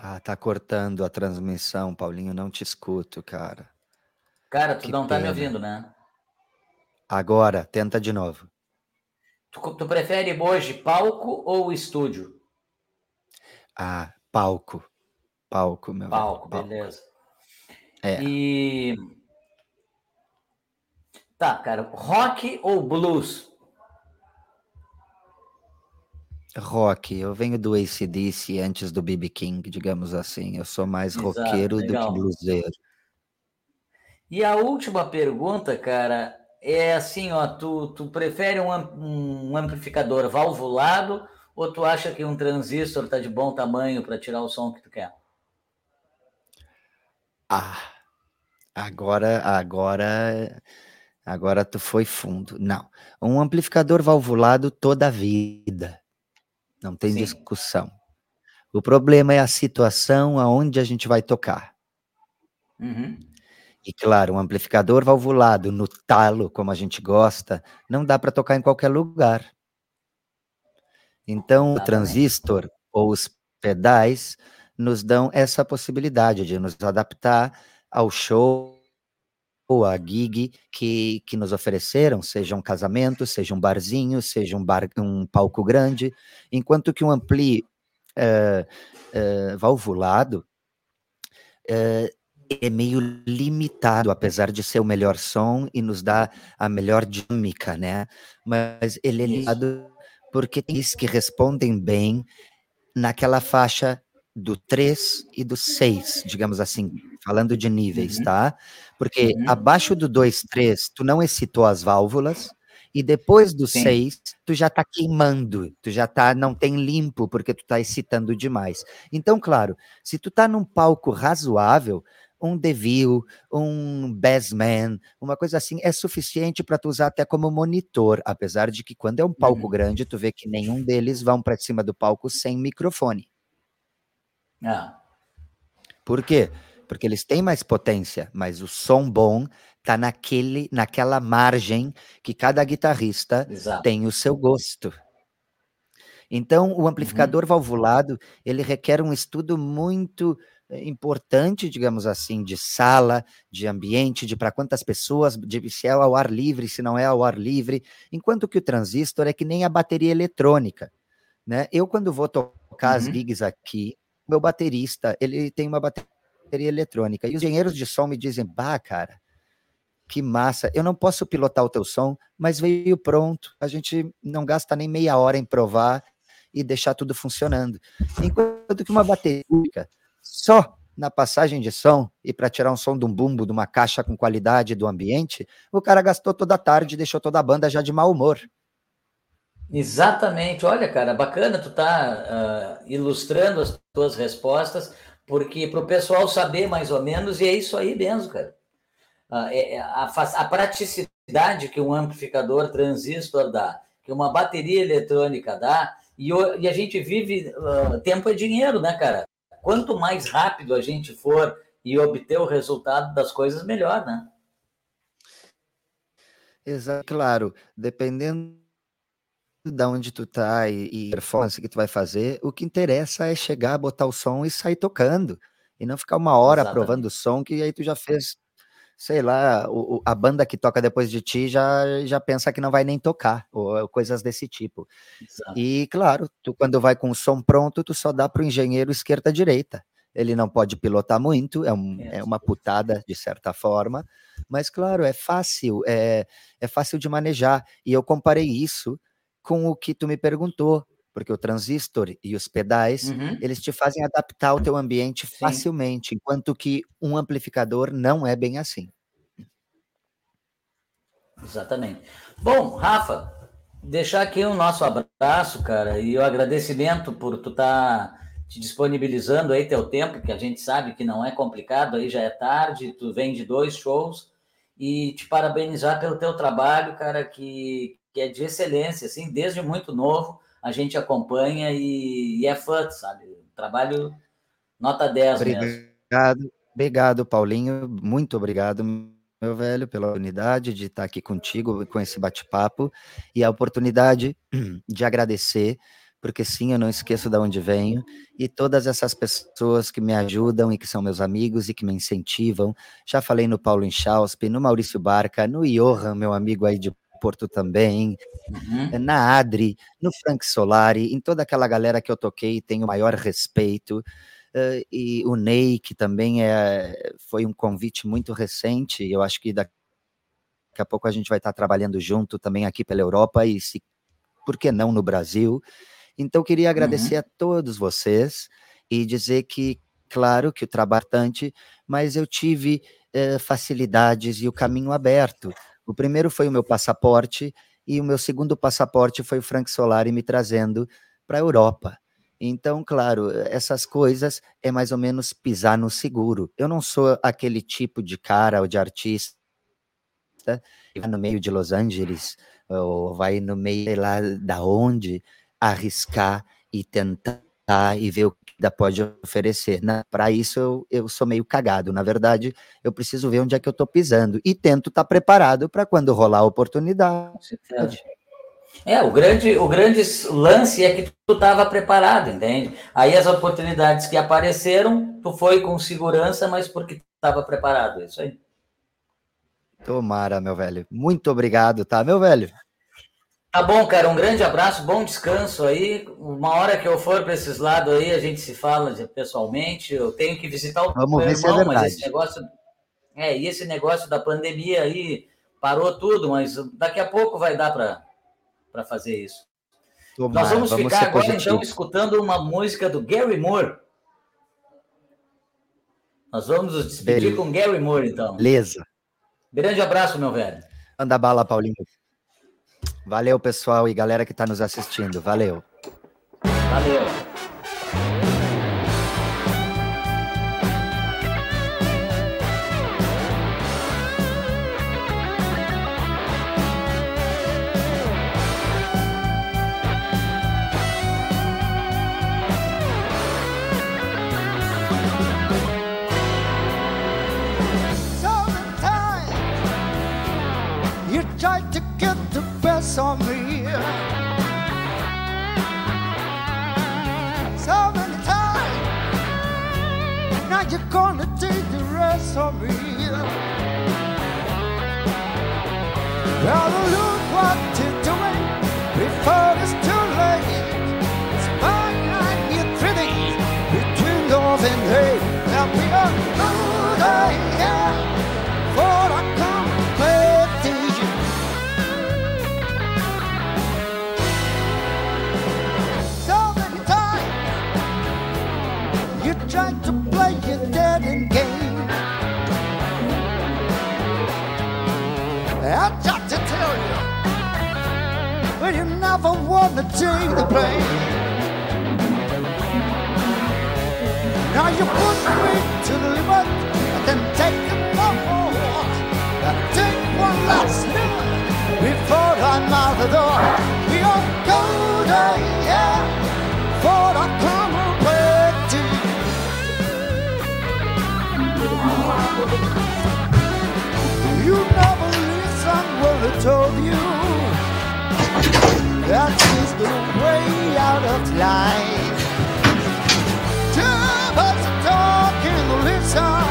Ah, tá cortando a transmissão, Paulinho, não te escuto, cara. Cara, tu que não pena. tá me ouvindo, né? Agora, tenta de novo. Tu, tu prefere hoje palco ou estúdio? Ah, palco. Palco, meu Palco, velho. beleza. É. E. Tá, cara, rock ou blues? Rock, eu venho do ACDC antes do BB King, digamos assim. Eu sou mais Exato, roqueiro legal. do que bluseiro. E a última pergunta, cara, é assim, ó, tu, tu prefere um, um amplificador valvulado ou tu acha que um transistor está de bom tamanho para tirar o som que tu quer? Ah, agora, agora, agora tu foi fundo. Não, um amplificador valvulado toda a vida, não tem Sim. discussão. O problema é a situação aonde a gente vai tocar. Uhum. E claro, um amplificador valvulado no talo, como a gente gosta, não dá para tocar em qualquer lugar. Então, o transistor ou os pedais nos dão essa possibilidade de nos adaptar ao show ou a gig que, que nos ofereceram, seja um casamento, seja um barzinho, seja um, bar, um palco grande, enquanto que um ampli uh, uh, valvulado uh, é meio limitado, apesar de ser o melhor som e nos dá a melhor dinâmica, né? Mas ele é limitado porque tem que respondem bem naquela faixa do 3 e do 6, digamos assim, falando de níveis, uhum. tá? Porque uhum. abaixo do 2, 3, tu não excitou as válvulas, e depois do 6, tu já tá queimando, tu já tá, não tem limpo, porque tu tá excitando demais. Então, claro, se tu tá num palco razoável, um Devil, um Bassman, uma coisa assim, é suficiente para tu usar até como monitor, apesar de que quando é um palco uhum. grande, tu vê que nenhum deles vão para cima do palco sem microfone. Ah. Por quê? Porque eles têm mais potência, mas o som bom tá naquele, naquela margem que cada guitarrista Exato. tem o seu gosto. Então, o amplificador uhum. valvulado, ele requer um estudo muito eh, importante, digamos assim, de sala, de ambiente, de para quantas pessoas, de se é ao ar livre, se não é ao ar livre, enquanto que o transistor é que nem a bateria eletrônica, né? Eu quando vou tocar uhum. as gigs aqui, meu baterista, ele tem uma bateria eletrônica e os engenheiros de som me dizem: "Bah, cara, que massa. Eu não posso pilotar o teu som, mas veio pronto. A gente não gasta nem meia hora em provar e deixar tudo funcionando. Enquanto que uma bateria só na passagem de som e para tirar um som de um bumbo, de uma caixa com qualidade do ambiente, o cara gastou toda a tarde e deixou toda a banda já de mau humor. Exatamente. Olha, cara, bacana tu tá uh, ilustrando as tuas respostas, porque para o pessoal saber mais ou menos, e é isso aí mesmo, cara. Uh, é, a, a, praticidade que um amplificador transistor dá, que uma bateria eletrônica dá, e, e a gente vive, uh, tempo é dinheiro, né, cara? quanto mais rápido a gente for e obter o resultado das coisas, melhor, né? Exato, claro. Dependendo de onde tu tá e, e performance que tu vai fazer, o que interessa é chegar, botar o som e sair tocando. E não ficar uma hora Exatamente. provando o som, que aí tu já fez, sei lá, o, a banda que toca depois de ti já, já pensa que não vai nem tocar, ou coisas desse tipo. Exato. E claro, tu quando vai com o som pronto, tu só dá para o engenheiro esquerda-direita. Ele não pode pilotar muito, é, um, é uma putada de certa forma, mas claro, é fácil, é, é fácil de manejar. E eu comparei isso com o que tu me perguntou, porque o transistor e os pedais, uhum. eles te fazem adaptar o teu ambiente Sim. facilmente, enquanto que um amplificador não é bem assim. Exatamente. Bom, Rafa, deixar aqui o nosso abraço, cara, e o agradecimento por tu estar tá te disponibilizando aí teu tempo, que a gente sabe que não é complicado, aí já é tarde, tu vem de dois shows, e te parabenizar pelo teu trabalho, cara, que, que é de excelência, assim, desde muito novo, a gente acompanha e, e é fã, sabe? Trabalho nota 10 obrigado, mesmo. Obrigado, Paulinho, muito obrigado meu velho, pela oportunidade de estar aqui contigo com esse bate-papo e a oportunidade <clears throat> de agradecer, porque sim, eu não esqueço de onde venho, e todas essas pessoas que me ajudam e que são meus amigos e que me incentivam. Já falei no Paulo Inchauspe, no Maurício Barca, no Johan, meu amigo aí de Porto também, uhum. na Adri, no Frank Solari, em toda aquela galera que eu toquei tenho o maior respeito. uh, e o Ney, que também é, foi um convite muito recente, eu acho que daqui a pouco a gente vai estar trabalhando junto também aqui pela Europa e se, por que não no Brasil? Então, queria agradecer uhum. a todos vocês e dizer que, claro, que o trabalho é mas eu tive uh, facilidades e o caminho aberto. O primeiro foi o meu passaporte, e o meu segundo passaporte foi o Frank Solari me trazendo para a Europa. Então, claro, essas coisas é mais ou menos pisar no seguro. Eu não sou aquele tipo de cara ou de artista que vai no meio de Los Angeles ou vai no meio, sei lá, da onde, arriscar e tentar e ver o que ainda pode oferecer. Né? Para isso, eu, eu sou meio cagado. Na verdade, eu preciso ver onde é que eu estou pisando e tento estar tá preparado para quando rolar a oportunidade. É, o grande, o grande lance é que tu estava preparado, entende? Aí as oportunidades que apareceram, tu foi com segurança, mas porque estava preparado, é isso aí. Tomara, meu velho. Muito obrigado, tá, meu velho? Tá bom, cara. Um grande abraço, bom descanso aí. Uma hora que eu for para esses lados aí, a gente se fala pessoalmente. Eu tenho que visitar o Vamos meu irmão, é mas esse negócio. É, e esse negócio da pandemia aí parou tudo, mas daqui a pouco vai dar para fazer isso. Tomara, Nós vamos, vamos ficar agora positivo. então escutando uma música do Gary Moore. Nós vamos nos despedir Beleza. com Gary Moore, então. Beleza. Grande abraço, meu velho. Anda bala, Paulinho. Valeu, pessoal e galera que está nos assistindo. Valeu. Valeu. On me. So many times, now you're gonna take the rest of me. Gotta look what you're doing before it's too late. It's fine like you're pretty between love and hate. Now we are good, yeah, for but you never want to take the blame. Now you push me to the limit, and then take one more. Gotta take one last look before I'm out the door. We all go yeah, for I come away to you. You never listen what I told you. That is the way out of life. Two us talking, listen.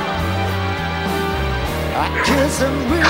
I kiss and we,